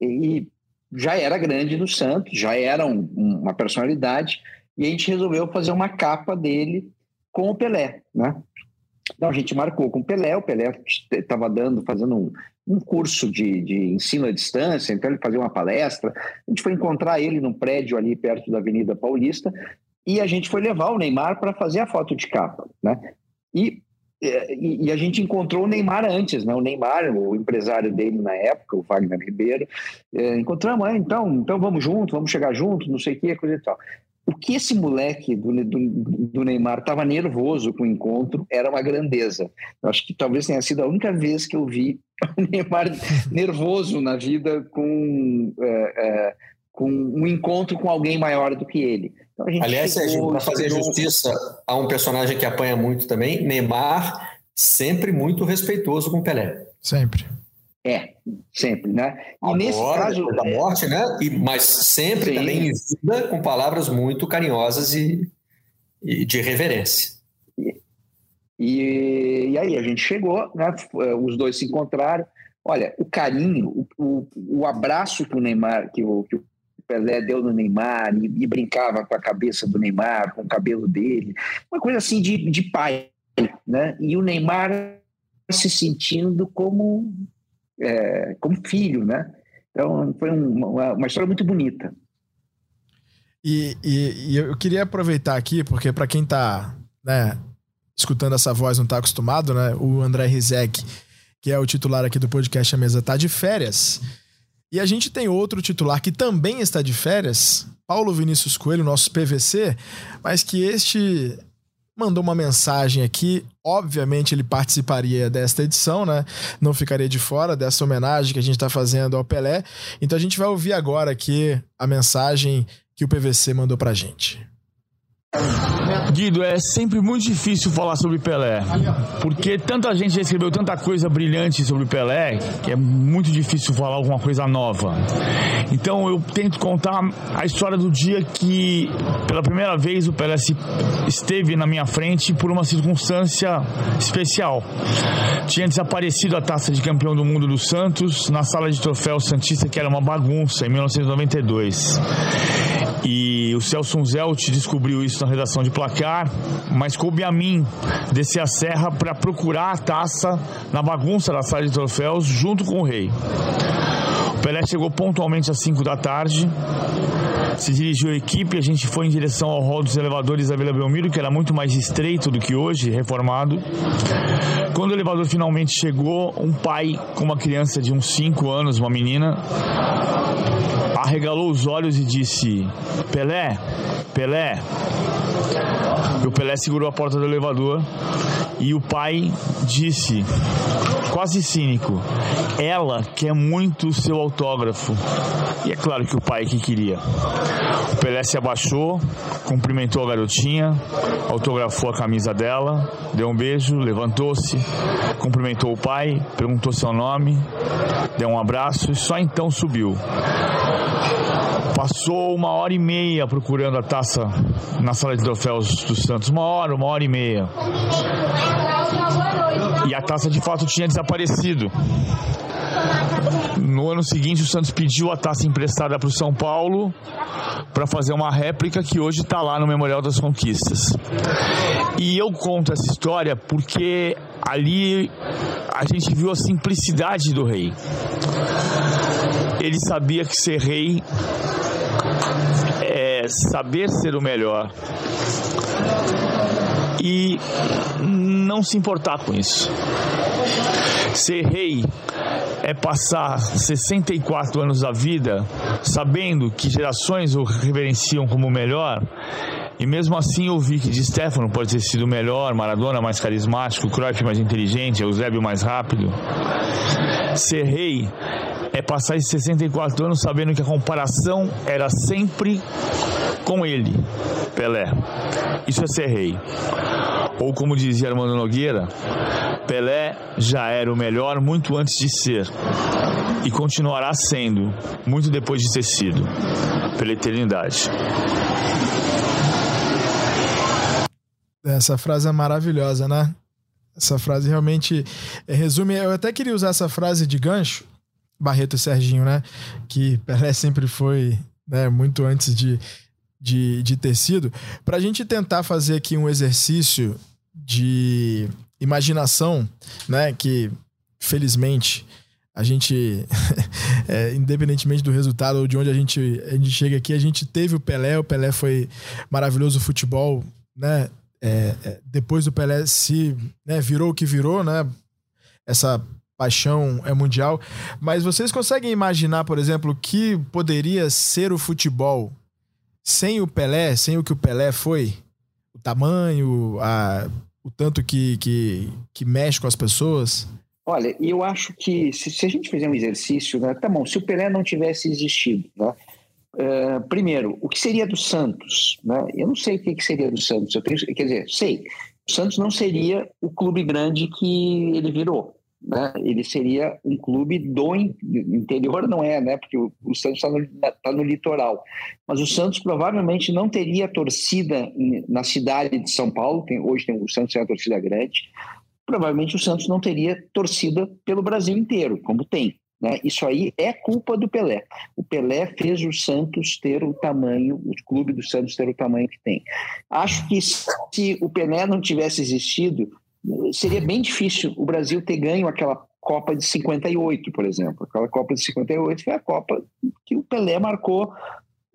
E já era grande no Santos, já era um, uma personalidade, e a gente resolveu fazer uma capa dele com o Pelé, né? Então a gente marcou com o Pelé, o Pelé estava dando, fazendo um, um curso de, de, ensino à distância, então ele fazia uma palestra. A gente foi encontrar ele num prédio ali perto da Avenida Paulista e a gente foi levar o Neymar para fazer a foto de capa, né? E, e, e, a gente encontrou o Neymar antes, né? O Neymar, o empresário dele na época, o Wagner Ribeiro, é, encontramos, ah, então, então vamos junto, vamos chegar junto, não sei o que, coisa e tal. O que esse moleque do, do, do Neymar estava nervoso com o encontro era uma grandeza. Eu acho que talvez tenha sido a única vez que eu vi o Neymar nervoso na vida com, é, é, com um encontro com alguém maior do que ele. Então, Aliás, para fazer justiça a um personagem que apanha muito também, Neymar sempre muito respeitoso com Pelé. Sempre. É, sempre, né? E Agora, nesse caso da morte, né? E, mas sempre sim. também em vida com palavras muito carinhosas e, e de reverência. E, e, aí a gente chegou, né? Os dois se encontraram. Olha, o carinho, o, o, o abraço que o Neymar, que o, que o Pelé deu no Neymar e, e, brincava com a cabeça do Neymar, com o cabelo dele, uma coisa assim de, de pai, né? E o Neymar se sentindo como é, como filho, né? Então foi um, uma, uma, história muito bonita. E, e, e eu queria aproveitar aqui, porque para quem está né, escutando essa voz não está acostumado, né? O André Rizek, que é o titular aqui do podcast A Mesa, está de férias. E a gente tem outro titular que também está de férias, Paulo Vinícius Coelho, nosso PVC, mas que este mandou uma mensagem aqui. Obviamente ele participaria desta edição, né? Não ficaria de fora dessa homenagem que a gente está fazendo ao Pelé. Então a gente vai ouvir agora aqui a mensagem que o PVC mandou pra gente. Guido, é sempre muito difícil falar sobre Pelé, porque tanta gente já escreveu tanta coisa brilhante sobre Pelé que é muito difícil falar alguma coisa nova. Então eu tento contar a história do dia que, pela primeira vez, o Pelé esteve na minha frente por uma circunstância especial. Tinha desaparecido a taça de campeão do mundo do Santos na sala de troféu Santista, que era uma bagunça, em 1992. E o Celso Zelt descobriu isso na redação de placar, mas coube a mim descer a serra para procurar a taça na bagunça da sala de troféus junto com o rei. O Pelé chegou pontualmente às 5 da tarde, se dirigiu à equipe, a gente foi em direção ao hall dos elevadores da Vila Belmiro, que era muito mais estreito do que hoje, reformado. Quando o elevador finalmente chegou, um pai com uma criança de uns 5 anos, uma menina, arregalou os olhos e disse: Pelé, Pelé. O Pelé segurou a porta do elevador e o pai disse, quase cínico, ela quer muito o seu autógrafo. E é claro que o pai que queria. O Pelé se abaixou, cumprimentou a garotinha, autografou a camisa dela, deu um beijo, levantou-se, cumprimentou o pai, perguntou seu nome, deu um abraço e só então subiu. Passou uma hora e meia procurando a taça na sala de troféus do Santos. Uma hora, uma hora e meia. E a taça de fato tinha desaparecido. No ano seguinte, o Santos pediu a taça emprestada para o São Paulo para fazer uma réplica que hoje está lá no Memorial das Conquistas. E eu conto essa história porque ali a gente viu a simplicidade do rei. Ele sabia que ser rei saber ser o melhor. E não se importar com isso. Ser rei é passar 64 anos da vida sabendo que gerações o reverenciam como o melhor e mesmo assim eu vi que de Stefano pode ter sido melhor, Maradona mais carismático, Cruyff mais inteligente, Eusébio mais rápido. Ser rei é passar esses 64 anos sabendo que a comparação era sempre com ele, Pelé. Isso é ser rei. Ou como dizia Armando Nogueira, Pelé já era o melhor muito antes de ser e continuará sendo muito depois de ter sido, pela eternidade. Essa frase é maravilhosa, né? Essa frase realmente é, resume. Eu até queria usar essa frase de gancho, Barreto e Serginho, né? Que Pelé sempre foi né, muito antes de, de, de ter sido, para a gente tentar fazer aqui um exercício de imaginação, né? Que felizmente a gente, é, independentemente do resultado ou de onde a gente, a gente chega aqui, a gente teve o Pelé, o Pelé foi maravilhoso, futebol, né? É, é, depois do Pelé se né, virou o que virou, né? Essa paixão é mundial. Mas vocês conseguem imaginar, por exemplo, que poderia ser o futebol sem o Pelé, sem o que o Pelé foi? O tamanho, a, o tanto que, que, que mexe com as pessoas? Olha, eu acho que se, se, a gente fizer um exercício, né, tá bom, se o Pelé não tivesse existido, né, uh, primeiro, o que seria do Santos? Né? Eu não sei o que, que seria do Santos, eu tenho, quer dizer, sei, o Santos não seria o clube grande que ele virou né, ele seria um clube do interior, não é, né, porque o, Santos está no, tá no, litoral. Mas o Santos provavelmente não teria torcida na cidade de São Paulo, tem, hoje tem, o Santos é uma torcida grande, provavelmente o Santos não teria torcida pelo Brasil inteiro, como tem. Né? Isso aí é culpa do Pelé. O Pelé fez o Santos ter o tamanho, o clube do Santos ter o tamanho que tem. Acho que se o Pelé não tivesse existido, seria bem difícil o Brasil ter ganho aquela Copa de 58, por exemplo. Aquela Copa de 58 foi a Copa que o Pelé marcou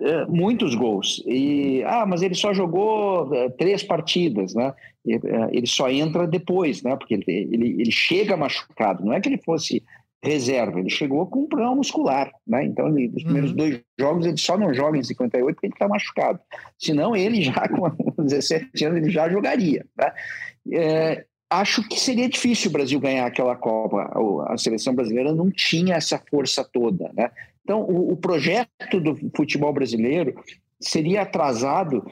é, muitos gols. E, ah, mas ele só jogou é, três partidas, né? E, é, ele só entra depois, né? Porque ele, ele, ele chega machucado. Não é que ele fosse reserva, ele chegou com um problema muscular, né? Então, ele, nos primeiros uhum. dois jogos, ele só não joga em 58 porque ele está machucado. Senão, ele já, com 17 anos, ele já jogaria, né? Acho que seria difícil o Brasil ganhar aquela Copa. A seleção brasileira não tinha essa força toda, né? Então, o, o projeto do futebol brasileiro seria atrasado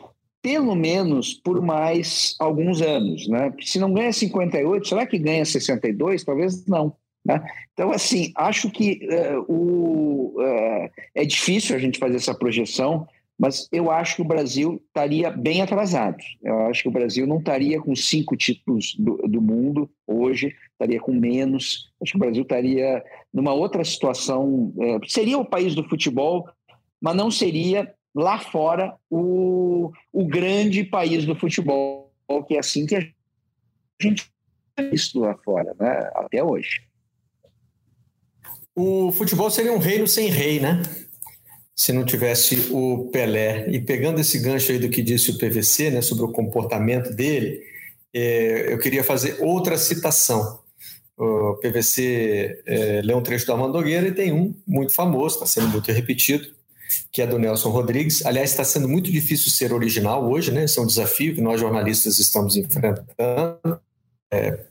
pelo menos por mais alguns anos, né? Se não ganha 58, será que ganha 62? Talvez não. Né? Então, assim, acho que uh, o, uh, é difícil a gente fazer essa projeção, mas eu acho que o Brasil estaria bem atrasado. Eu acho que o Brasil não estaria com cinco títulos do, do mundo hoje, estaria com menos. Acho que o Brasil estaria numa outra situação. É, seria o país do futebol, mas não seria lá fora o, o grande país do futebol, que é assim que a gente visto lá fora, né? até hoje. O futebol seria um reino sem rei, né? Se não tivesse o Pelé. E pegando esse gancho aí do que disse o PVC, né, sobre o comportamento dele, é, eu queria fazer outra citação. O PVC é, lê um trecho do Armando Nogueira e tem um muito famoso, está sendo muito repetido, que é do Nelson Rodrigues. Aliás, está sendo muito difícil ser original hoje, né? Esse é um desafio que nós jornalistas estamos enfrentando. É,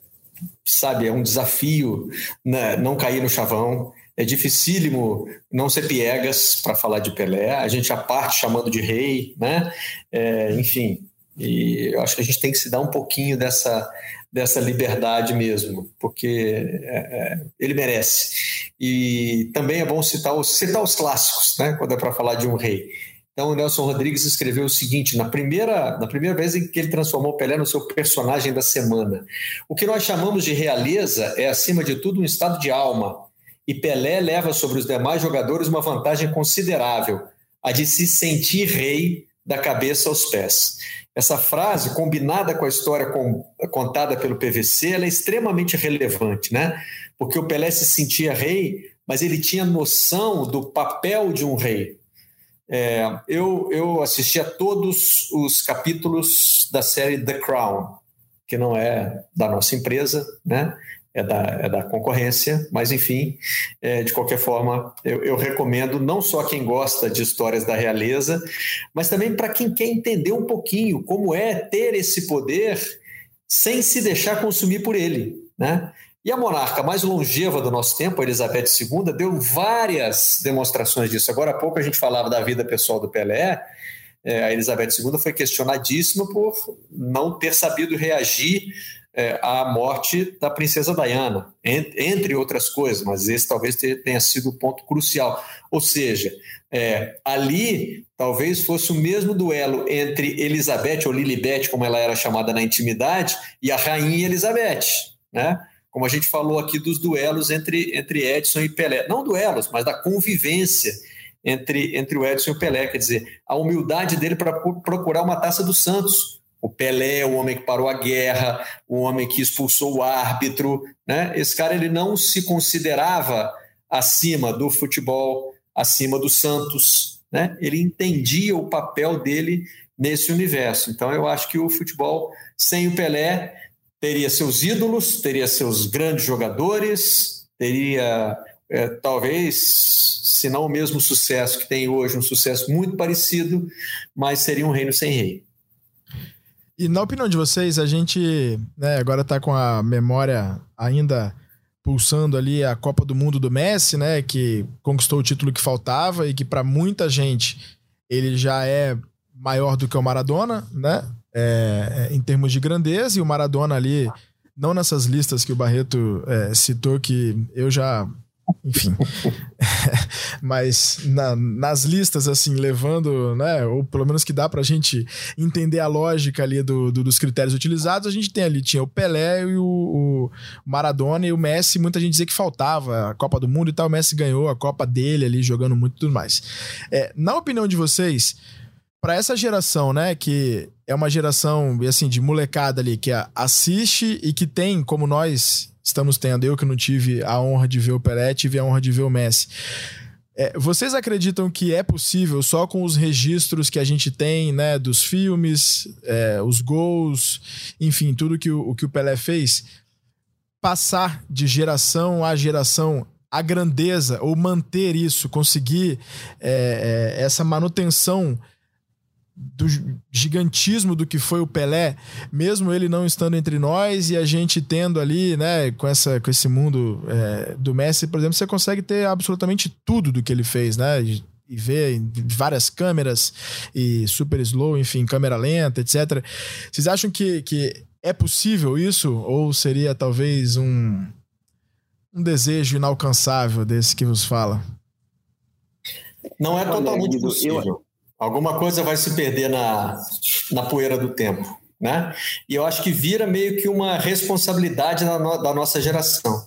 sabe, é um desafio né, não cair no chavão, é dificílimo não ser piegas para falar de Pelé. A gente já parte chamando de rei, né? É, enfim, e eu acho que a gente tem que se dar um pouquinho dessa, dessa liberdade mesmo, porque é, é, ele merece. E também é bom citar os, citar os clássicos, né? Quando é para falar de um rei. Então, o Nelson Rodrigues escreveu o seguinte: na primeira, na primeira vez em que ele transformou Pelé no seu personagem da semana, o que nós chamamos de realeza é, acima de tudo, um estado de alma e Pelé leva sobre os demais jogadores uma vantagem considerável, a de se sentir rei da cabeça aos pés. Essa frase, combinada com a história com, contada pelo PVC, ela é extremamente relevante, né? Porque o Pelé se sentia rei, mas ele tinha noção do papel de um rei. É, eu, eu assisti a todos os capítulos da série The Crown, que não é da nossa empresa, né? É da, é da concorrência, mas enfim, é, de qualquer forma, eu, eu recomendo não só quem gosta de histórias da realeza, mas também para quem quer entender um pouquinho como é ter esse poder sem se deixar consumir por ele. Né? E a monarca mais longeva do nosso tempo, Elizabeth II, deu várias demonstrações disso. Agora há pouco a gente falava da vida pessoal do Pelé. É, a Elizabeth II foi questionadíssima por não ter sabido reagir é, à morte da princesa Diana, entre outras coisas, mas esse talvez tenha sido o ponto crucial. Ou seja, é, ali talvez fosse o mesmo duelo entre Elizabeth, ou Lilibet, como ela era chamada na intimidade, e a rainha Elizabeth, né? como a gente falou aqui dos duelos entre, entre Edson e Pelé. Não duelos, mas da convivência entre, entre o Edson e o Pelé. Quer dizer, a humildade dele para procurar uma taça do Santos. O Pelé, o homem que parou a guerra, o homem que expulsou o árbitro. Né? Esse cara ele não se considerava acima do futebol, acima do Santos. Né? Ele entendia o papel dele nesse universo. Então, eu acho que o futebol sem o Pelé teria seus ídolos, teria seus grandes jogadores, teria é, talvez, se não o mesmo sucesso que tem hoje, um sucesso muito parecido, mas seria um reino sem rei. E na opinião de vocês, a gente né, agora está com a memória ainda pulsando ali a Copa do Mundo do Messi, né, que conquistou o título que faltava e que para muita gente ele já é maior do que o Maradona, né? é, é, em termos de grandeza, e o Maradona ali, não nessas listas que o Barreto é, citou, que eu já. Enfim. Mas na, nas listas, assim, levando, né? Ou pelo menos que dá pra gente entender a lógica ali do, do dos critérios utilizados, a gente tem ali, tinha o Pelé e o, o, Maradona e o Messi, muita gente dizia que faltava a Copa do Mundo e tal, o Messi ganhou a Copa dele ali, jogando muito e tudo mais. É, na opinião de vocês, para essa geração, né, que é uma geração assim de molecada ali que assiste e que tem, como nós estamos tendo, eu que não tive a honra de ver o Pelé, tive a honra de ver o Messi. É, vocês acreditam que é possível só com os registros que a gente tem, né, dos filmes, é, os gols, enfim, tudo que o, o que o Pelé fez, passar de geração a geração a grandeza ou manter isso, conseguir é, é, essa manutenção do gigantismo do que foi o Pelé, mesmo ele não estando entre nós e a gente tendo ali, né, com, essa, com esse mundo é, do Messi, por exemplo, você consegue ter absolutamente tudo do que ele fez, né? E, e ver em várias câmeras e super slow, enfim, câmera lenta, etc. Vocês acham que, que é possível isso? Ou seria talvez um, um desejo inalcançável desse que vos fala? Não é totalmente possível. Alguma coisa vai se perder na, na poeira do tempo. Né? E eu acho que vira meio que uma responsabilidade da, no, da nossa geração.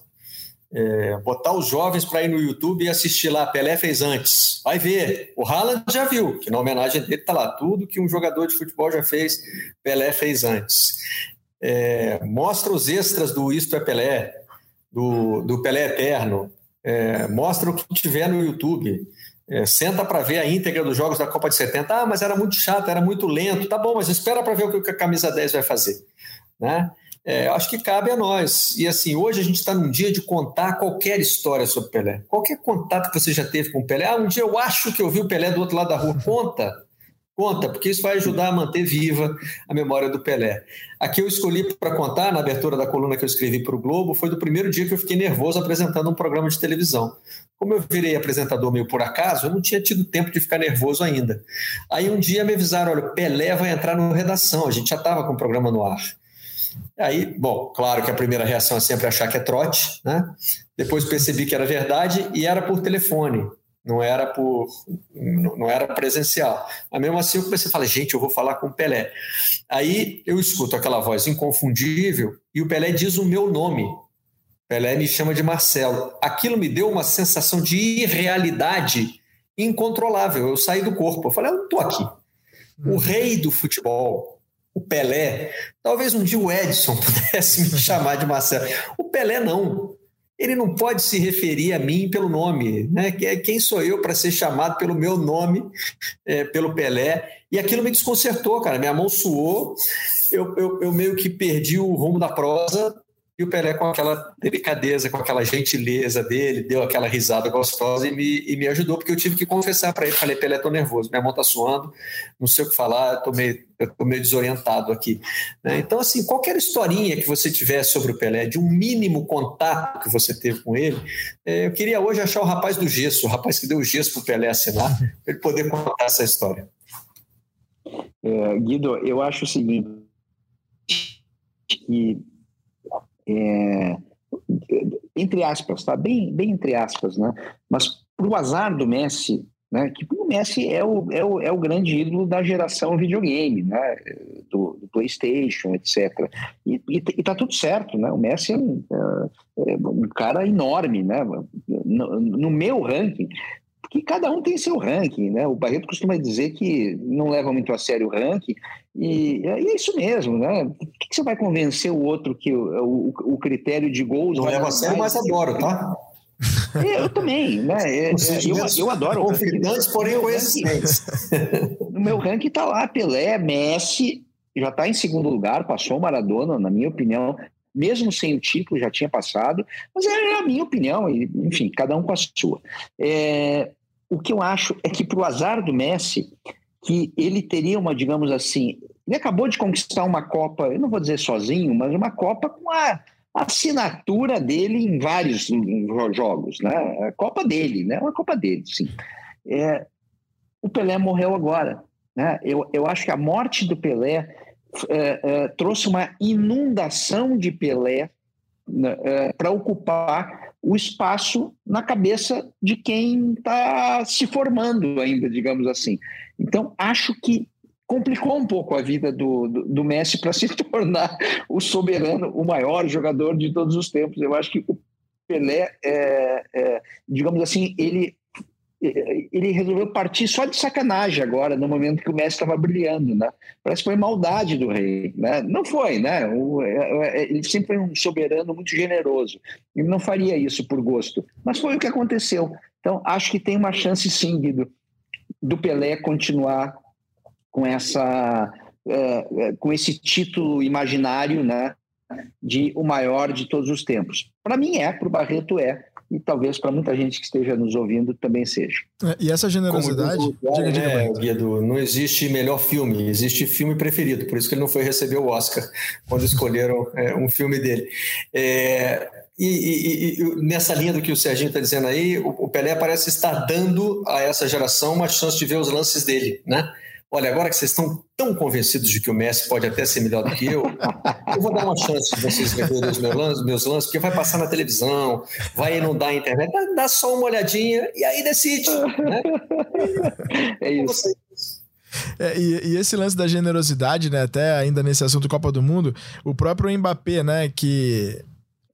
É, botar os jovens para ir no YouTube e assistir lá, Pelé fez antes. Vai ver. O Haaland já viu, que na homenagem dele está lá. Tudo que um jogador de futebol já fez, Pelé fez antes. É, mostra os extras do Isto é Pelé, do, do Pelé Eterno. É, mostra o que tiver no YouTube. É, senta para ver a íntegra dos jogos da Copa de 70. Ah, mas era muito chato, era muito lento. Tá bom, mas espera para ver o que a camisa 10 vai fazer. Né? É, acho que cabe a nós. E assim, hoje a gente está num dia de contar qualquer história sobre Pelé. Qualquer contato que você já teve com o Pelé. Ah, um dia eu acho que eu vi o Pelé do outro lado da rua. Conta. Conta, porque isso vai ajudar a manter viva a memória do Pelé. Aqui eu escolhi para contar, na abertura da coluna que eu escrevi para o Globo, foi do primeiro dia que eu fiquei nervoso apresentando um programa de televisão. Como eu virei apresentador meio por acaso, eu não tinha tido tempo de ficar nervoso ainda. Aí um dia me avisaram: olha, Pelé vai entrar no redação, a gente já estava com o programa no ar. Aí, bom, claro que a primeira reação é sempre achar que é trote, né? Depois percebi que era verdade e era por telefone não era por não era presencial. Mas mesmo assim eu comecei a falar, gente, eu vou falar com o Pelé. Aí eu escuto aquela voz inconfundível e o Pelé diz o meu nome. Pelé me chama de Marcelo. Aquilo me deu uma sensação de irrealidade incontrolável. Eu saí do corpo. Eu falei, eu não estou aqui. O uhum. rei do futebol, o Pelé, talvez um dia o Edson pudesse me chamar de Marcelo. O Pelé não. Ele não pode se referir a mim pelo nome, né? Quem sou eu para ser chamado pelo meu nome, é, pelo Pelé? E aquilo me desconcertou, cara. Minha mão suou, eu, eu, eu meio que perdi o rumo da prosa e o Pelé, com aquela delicadeza, com aquela gentileza dele, deu aquela risada gostosa e me, e me ajudou, porque eu tive que confessar para ele. Falei, Pelé, tô nervoso, minha mão tá suando, não sei o que falar, tô meio, meio desorientado aqui. Né? Então, assim, qualquer historinha que você tiver sobre o Pelé, de um mínimo contato que você teve com ele, é, eu queria hoje achar o rapaz do gesso, o rapaz que deu o gesso para o Pelé assinar, para ele poder contar essa história. É, Guido, eu acho o seguinte, que é, entre aspas, tá? Bem, bem entre aspas, né? Mas para o azar do Messi, né? Que o Messi é o, é o, é o grande ídolo da geração videogame, né? Do, do PlayStation, etc. E, e, e, tá tudo certo, né? O Messi é um, é, um cara enorme, né? No, no meu ranking, que cada um tem seu ranking, né? O Barreto costuma dizer que não leva muito a sério o ranking, e, é isso mesmo, né? Por que, que, você vai convencer o outro que o, o, o critério de gols... Não leva a sério, mas adoro, tá? É, eu também, né? É, é, eu, eu adoro. Confidantes, porém conhecimentos. No meu ranking tá lá Pelé, Messi, já está em segundo lugar, passou o Maradona, na minha opinião, mesmo sem o título, já tinha passado, mas é a minha opinião, enfim, cada um com a sua. É, o que eu acho é que, para o azar do Messi, que ele teria uma, digamos assim, ele acabou de conquistar uma Copa, eu não vou dizer sozinho, mas uma Copa com a assinatura dele em vários jogos, né? A Copa dele, né? Uma Copa dele, sim. É, o Pelé morreu agora, né? Eu, eu acho que a morte do Pelé é, é, trouxe uma inundação de Pelé né, é, para ocupar o espaço na cabeça de quem está se formando ainda, digamos assim. Então, acho que complicou um pouco a vida do, do, do Messi para se tornar o soberano, o maior jogador de todos os tempos. Eu acho que o Pelé, é, é, digamos assim, ele ele resolveu partir só de sacanagem agora, no momento que o Messi estava brilhando, né? Parece que foi maldade do rei, né? Não foi, né? O, é, é, ele sempre foi um soberano muito generoso. Ele não faria isso por gosto, mas foi o que aconteceu. Então, acho que tem uma chance sim, do Pelé continuar com essa é, com esse título imaginário, né? De o maior de todos os tempos. Para mim é, para o Barreto é e talvez para muita gente que esteja nos ouvindo também seja. É, e essa generosidade. Como, diga, diga, é, Guido, não existe melhor filme, existe filme preferido, por isso que ele não foi receber o Oscar quando escolheram é, um filme dele. É, e, e, e, nessa linha do que o Serginho está dizendo aí, o, o Pelé parece estar dando a essa geração uma chance de ver os lances dele, né? Olha, agora que vocês estão tão convencidos de que o Messi pode até ser melhor do que eu, eu vou dar uma chance de vocês verem os meus lances, meus lances, porque vai passar na televisão, vai inundar a internet, dá só uma olhadinha e aí decide. Né? É isso. É, e, e, esse lance da generosidade, né? Até ainda nesse assunto Copa do Mundo, o próprio Mbappé, né? Que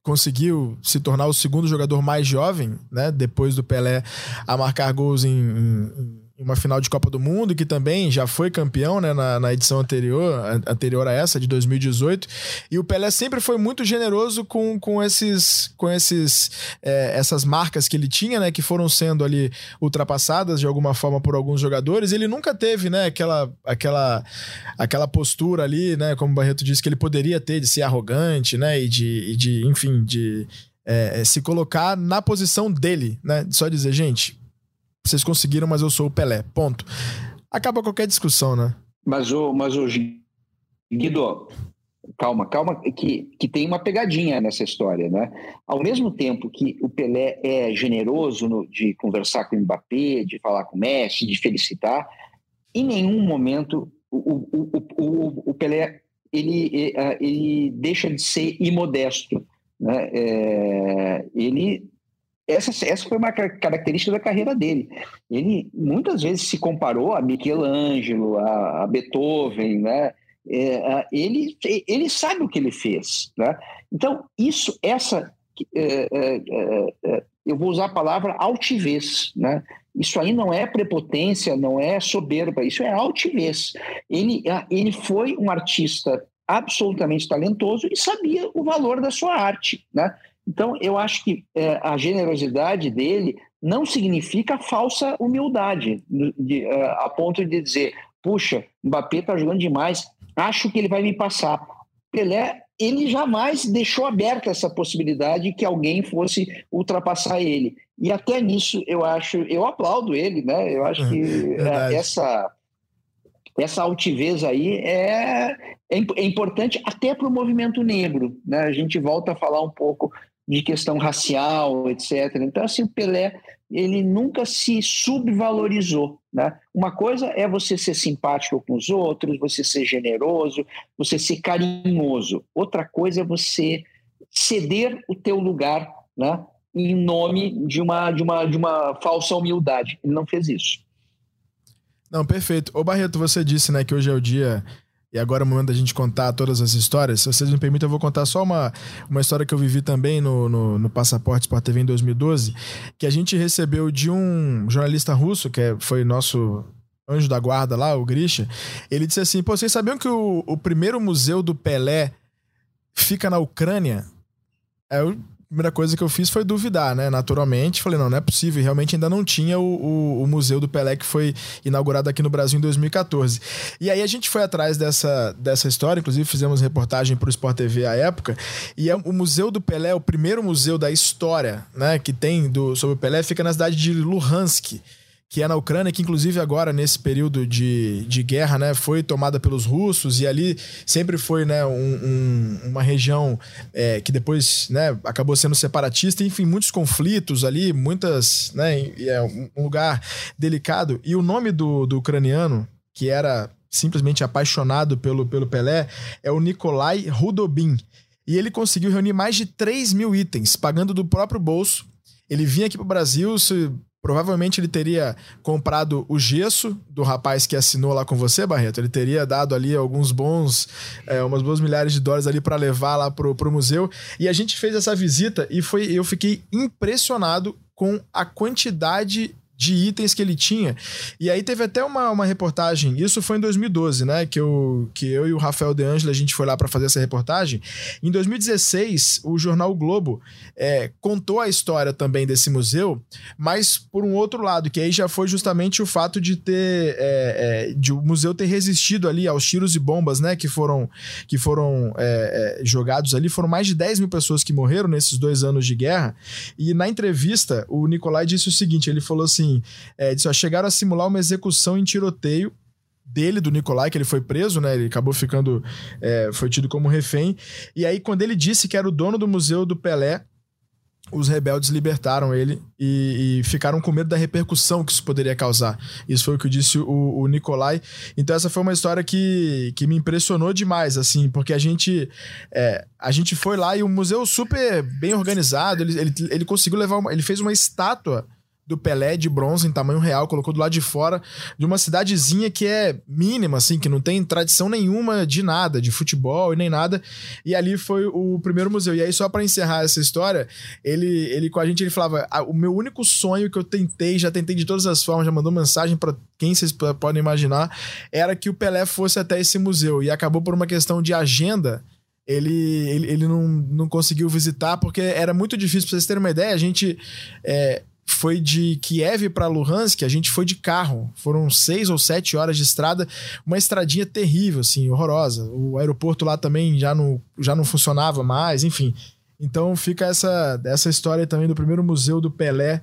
conseguiu se tornar o segundo jogador mais jovem, né? Depois do Pelé a marcar gols em, em uma final de Copa do Mundo, que também já foi campeão né, na, na, edição anterior, anterior a essa, de 2018. E o Pelé sempre foi muito generoso com, com, esses, com esses, é, essas marcas que ele tinha, né, que foram sendo ali ultrapassadas de alguma forma por alguns jogadores. Ele nunca teve né, aquela, aquela, aquela postura ali, né, como o Barreto disse, que ele poderia ter de ser arrogante né, e, de, e de enfim, de. É, se colocar na posição dele, né? Só dizer, gente, vocês conseguiram, mas eu sou o Pelé. Ponto. Acaba qualquer discussão, né? Mas o, mas o Guido, calma, calma, que, que tem uma pegadinha nessa história, né? Ao mesmo tempo que o Pelé é generoso no, de conversar com o Mbappé, de falar com o Messi, de felicitar, em nenhum momento o, o, o, o Pelé ele, ele deixa de ser imodesto. Né? É, ele essa, essa foi uma característica da carreira dele. Ele muitas vezes se comparou a Michelangelo, a, a Beethoven, né? É, ele, ele sabe o que ele fez. Né? Então, isso, essa. É, é, é, é, eu vou usar a palavra altivez. Né? Isso aí não é prepotência, não é soberba, isso é altivez. Ele, ele foi um artista absolutamente talentoso e sabia o valor da sua arte. Né? Então, eu acho que é, a generosidade dele não significa falsa humildade, de, uh, a ponto de dizer, puxa, Mbappé está jogando demais, acho que ele vai me passar. Pelé, ele jamais deixou aberta essa possibilidade que alguém fosse ultrapassar ele. E até nisso eu acho, eu aplaudo ele, né? Eu acho que é, essa essa altivez aí é, é, é importante até para o movimento negro, né? A gente volta a falar um pouco de questão racial, etc. Então, assim, o Pelé, ele nunca se subvalorizou, né? Uma coisa é você ser simpático com os outros, você ser generoso, você ser carinhoso. Outra coisa é você ceder o teu lugar, né? Em nome de uma, de uma, de uma falsa humildade. Ele não fez isso. Não, perfeito. Ô Barreto, você disse, né, que hoje é o dia e agora é o momento da gente contar todas as histórias. Se vocês me permitem, eu vou contar só uma, uma história que eu vivi também no, no, no Passaporte Sport TV em 2012, que a gente recebeu de um jornalista russo, que é, foi nosso anjo da guarda lá, o Grisha. Ele disse assim: Pô, vocês sabiam que o, o primeiro museu do Pelé fica na Ucrânia? Eu primeira coisa que eu fiz foi duvidar, né? Naturalmente, falei, não, não é possível. realmente ainda não tinha o, o, o, Museu do Pelé que foi inaugurado aqui no Brasil em 2014. E aí a gente foi atrás dessa, dessa história, inclusive fizemos reportagem para o Sport TV à época. E é, o Museu do Pelé, o primeiro museu da história, né, que tem do, sobre o Pelé, fica na cidade de Luhansk que é na Ucrânia, que inclusive agora, nesse período de, de guerra, né, foi tomada pelos russos, e ali sempre foi né, um, um, uma região é, que depois né, acabou sendo separatista, enfim, muitos conflitos ali, muitas. Né, é um lugar delicado. E o nome do, do ucraniano, que era simplesmente apaixonado pelo, pelo Pelé, é o Nikolai Rudobin. E ele conseguiu reunir mais de 3 mil itens, pagando do próprio bolso. Ele vinha aqui para o Brasil, se Provavelmente ele teria comprado o gesso do rapaz que assinou lá com você, Barreto. Ele teria dado ali alguns bons, é, umas boas milhares de dólares ali para levar lá pro, pro museu. E a gente fez essa visita e foi, eu fiquei impressionado com a quantidade de itens que ele tinha. E aí teve até uma, uma reportagem, isso foi em 2012, né? Que eu, que eu e o Rafael De Angela, a gente foi lá para fazer essa reportagem. Em 2016, o jornal o Globo é, contou a história também desse museu, mas por um outro lado, que aí já foi justamente o fato de ter. É, é, de o museu ter resistido ali aos tiros e bombas, né? Que foram, que foram é, é, jogados ali. Foram mais de 10 mil pessoas que morreram nesses dois anos de guerra. E na entrevista, o Nicolai disse o seguinte: ele falou assim assim: é, disse, ó, chegaram a simular uma execução em tiroteio dele, do Nicolai, que ele foi preso, né? Ele acabou ficando. É, foi tido como refém. E aí, quando ele disse que era o dono do museu do Pelé, os rebeldes libertaram ele e, e, ficaram com medo da repercussão que isso poderia causar. Isso foi o que disse o, o Nicolai. Então essa foi uma história que, que me impressionou demais, assim, porque a gente é, a gente foi lá e o museu super bem organizado. Ele, ele, ele conseguiu levar, uma, ele fez uma estátua do Pelé de bronze em tamanho real, colocou do lado de fora de uma cidadezinha que é mínima, assim, que não tem tradição nenhuma de nada, de futebol e nem nada. E ali foi o primeiro museu. E aí, só para encerrar essa história, ele, ele com a gente ele falava: ah, o meu único sonho que eu tentei, já tentei de todas as formas, já mandou mensagem para quem vocês podem imaginar, era que o Pelé fosse até esse museu. E acabou por uma questão de agenda ele, ele, ele não, não conseguiu visitar porque era muito difícil. Pra vocês terem uma ideia, a gente é, foi de Kiev para Luhansk, a gente foi de carro. Foram seis ou sete horas de estrada, uma estradinha terrível, assim, horrorosa. O aeroporto lá também já não, já não funcionava mais, enfim. Então fica essa, essa história também do primeiro museu do Pelé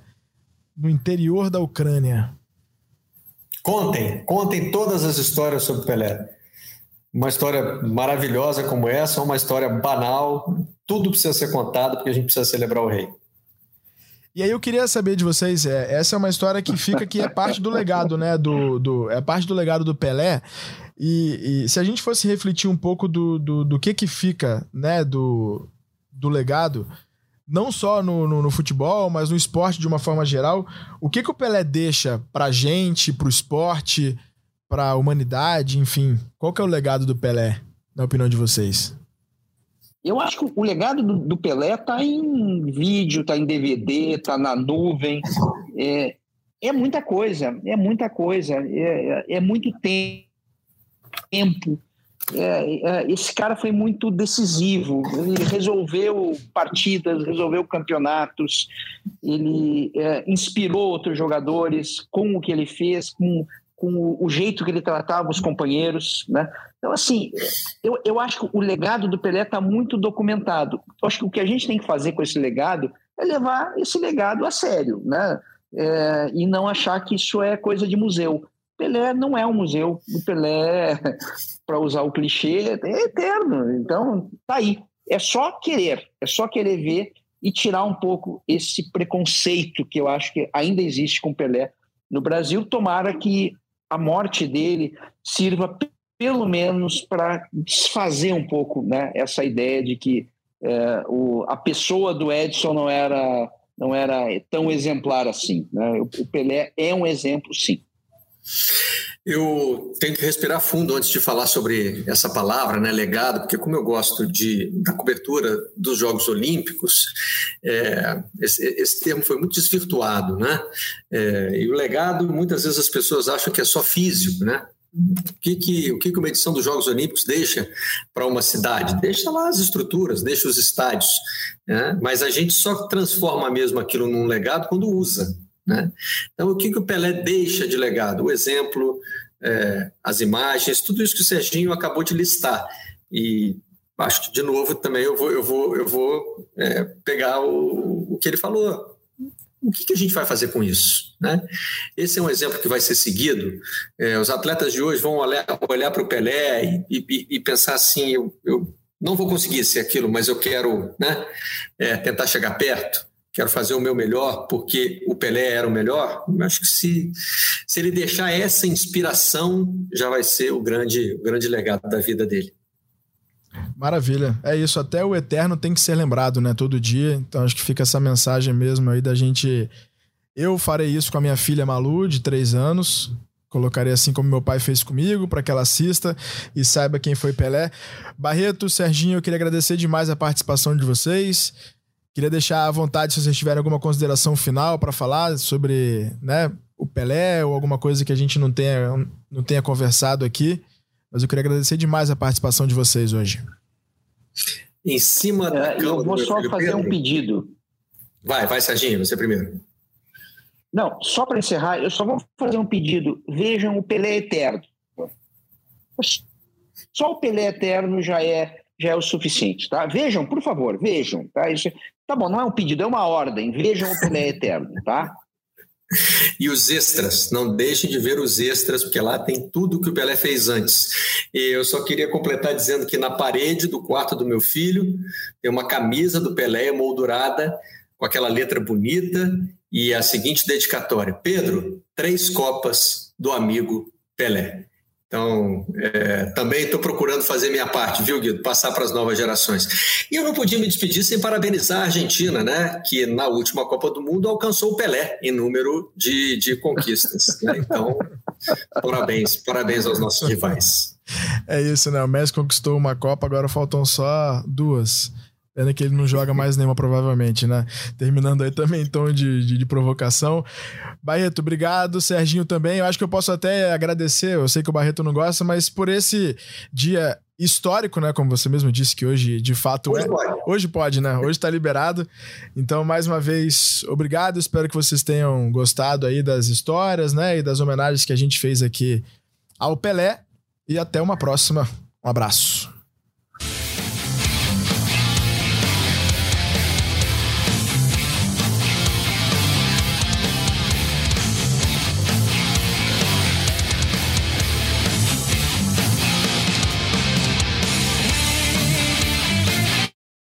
no interior da Ucrânia. Contem, contem todas as histórias sobre Pelé. Uma história maravilhosa como essa, uma história banal, tudo precisa ser contado porque a gente precisa celebrar o rei. E aí eu queria saber de vocês, é, essa é uma história que fica que é parte do legado, né? Do, do, é parte do legado do Pelé. E, e se a gente fosse refletir um pouco do, do, do que que fica, né? Do, do legado, não só no, no, no, futebol, mas no esporte de uma forma geral, o que que o Pelé deixa pra gente, pro esporte, pra humanidade, enfim? Qual que é o legado do Pelé, na opinião de vocês? Eu acho que o legado do, do Pelé está em vídeo, está em DVD, está na nuvem. É, é, muita coisa, é muita coisa, é, é muito tempo. é, é, esse cara foi muito decisivo. Ele resolveu partidas, resolveu campeonatos, ele é, inspirou outros jogadores com o que ele fez, com, com o jeito que ele tratava os companheiros. Né? Então, assim, eu, eu acho que o legado do Pelé está muito documentado. Eu acho que o que a gente tem que fazer com esse legado é levar esse legado a sério, né? É, e não achar que isso é coisa de museu. Pelé não é um museu. O Pelé, para usar o clichê, é eterno. Então, tá aí. É só querer, é só querer ver e tirar um pouco esse preconceito que eu acho que ainda existe com Pelé no Brasil. Tomara que a morte dele sirva pelo menos para desfazer um pouco né, essa ideia de que é, o, a pessoa do Edson não era, não era tão exemplar assim. Né? O, o Pelé é um exemplo, sim. Eu tenho que respirar fundo antes de falar sobre essa palavra, né, legado, porque como eu gosto de, da cobertura dos Jogos Olímpicos, é, esse, esse, termo foi muito desvirtuado, né? É, e o legado, muitas vezes as pessoas acham que é só físico, né? O que, que, o que uma edição dos Jogos Olímpicos deixa para uma cidade? Deixa lá as estruturas, deixa os estádios, né? mas a gente só transforma mesmo aquilo num legado quando usa. Né? Então, o que, que o Pelé deixa de legado? O exemplo, é, as imagens, tudo isso que o Serginho acabou de listar. E acho que, de novo, também eu vou, eu vou, eu vou é, pegar o, o que ele falou. O que, que, a gente vai fazer com isso? Né? Esse é um exemplo que vai ser seguido. É, os atletas de hoje vão olhar, olhar para o Pelé e, e, e, pensar assim: eu, eu, não vou conseguir ser aquilo, mas eu quero né, é, tentar chegar perto quero fazer o meu melhor porque o Pelé era o melhor, acho que se, se ele deixar essa inspiração, já vai ser o grande, o grande legado da vida dele. Maravilha. É isso, até o eterno tem que ser lembrado, né, todo dia. Então acho que fica essa mensagem mesmo aí da gente eu farei isso com a minha filha Malu, de três anos. Colocarei assim como meu pai fez comigo, para que ela assista e saiba quem foi Pelé. Barreto, Serginho, eu queria agradecer demais a participação de vocês. Queria deixar à vontade se vocês tiverem alguma consideração final para falar sobre né, o Pelé ou alguma coisa que a gente não tenha, não tenha conversado aqui. Mas eu queria agradecer demais a participação de vocês hoje. Em cima da. É, eu vou só fazer Pedro. um pedido. Vai, vai, Serginho, você primeiro. Não, só para encerrar, eu só vou fazer um pedido. Vejam o Pelé Eterno. Só o Pelé Eterno já é já é o suficiente, tá? Vejam, por favor, vejam, tá? Isso, tá bom, não é um pedido, é uma ordem. Vejam o Pelé Eterno, tá? E os extras, não deixem de ver os extras, porque lá tem tudo que o Pelé fez antes. E eu só queria completar dizendo que na parede do quarto do meu filho tem uma camisa do Pelé moldurada com aquela letra bonita e a seguinte dedicatória: Pedro, três copas do amigo Pelé. Então, é, também estou procurando fazer minha parte, viu, Guido? Passar para as novas gerações. E eu não podia me despedir sem parabenizar a Argentina, né? Que na última Copa do Mundo alcançou o Pelé em número de, de conquistas. Né? Então, parabéns, parabéns aos nossos rivais. É isso, né? O Messi conquistou uma Copa, agora faltam só duas. Pena que ele não joga mais nenhuma, provavelmente, né? Terminando aí também em tom de, de, de, provocação. Barreto, obrigado. Serginho também. Eu acho que eu posso até agradecer, eu sei que o Barreto não gosta, mas por esse dia histórico, né? Como você mesmo disse que hoje, de fato, hoje é. Pode. Hoje pode, né? Hoje tá liberado. Então, mais uma vez, obrigado. Espero que vocês tenham gostado aí das histórias, né? E das homenagens que a gente fez aqui ao Pelé. E até uma próxima. Um abraço.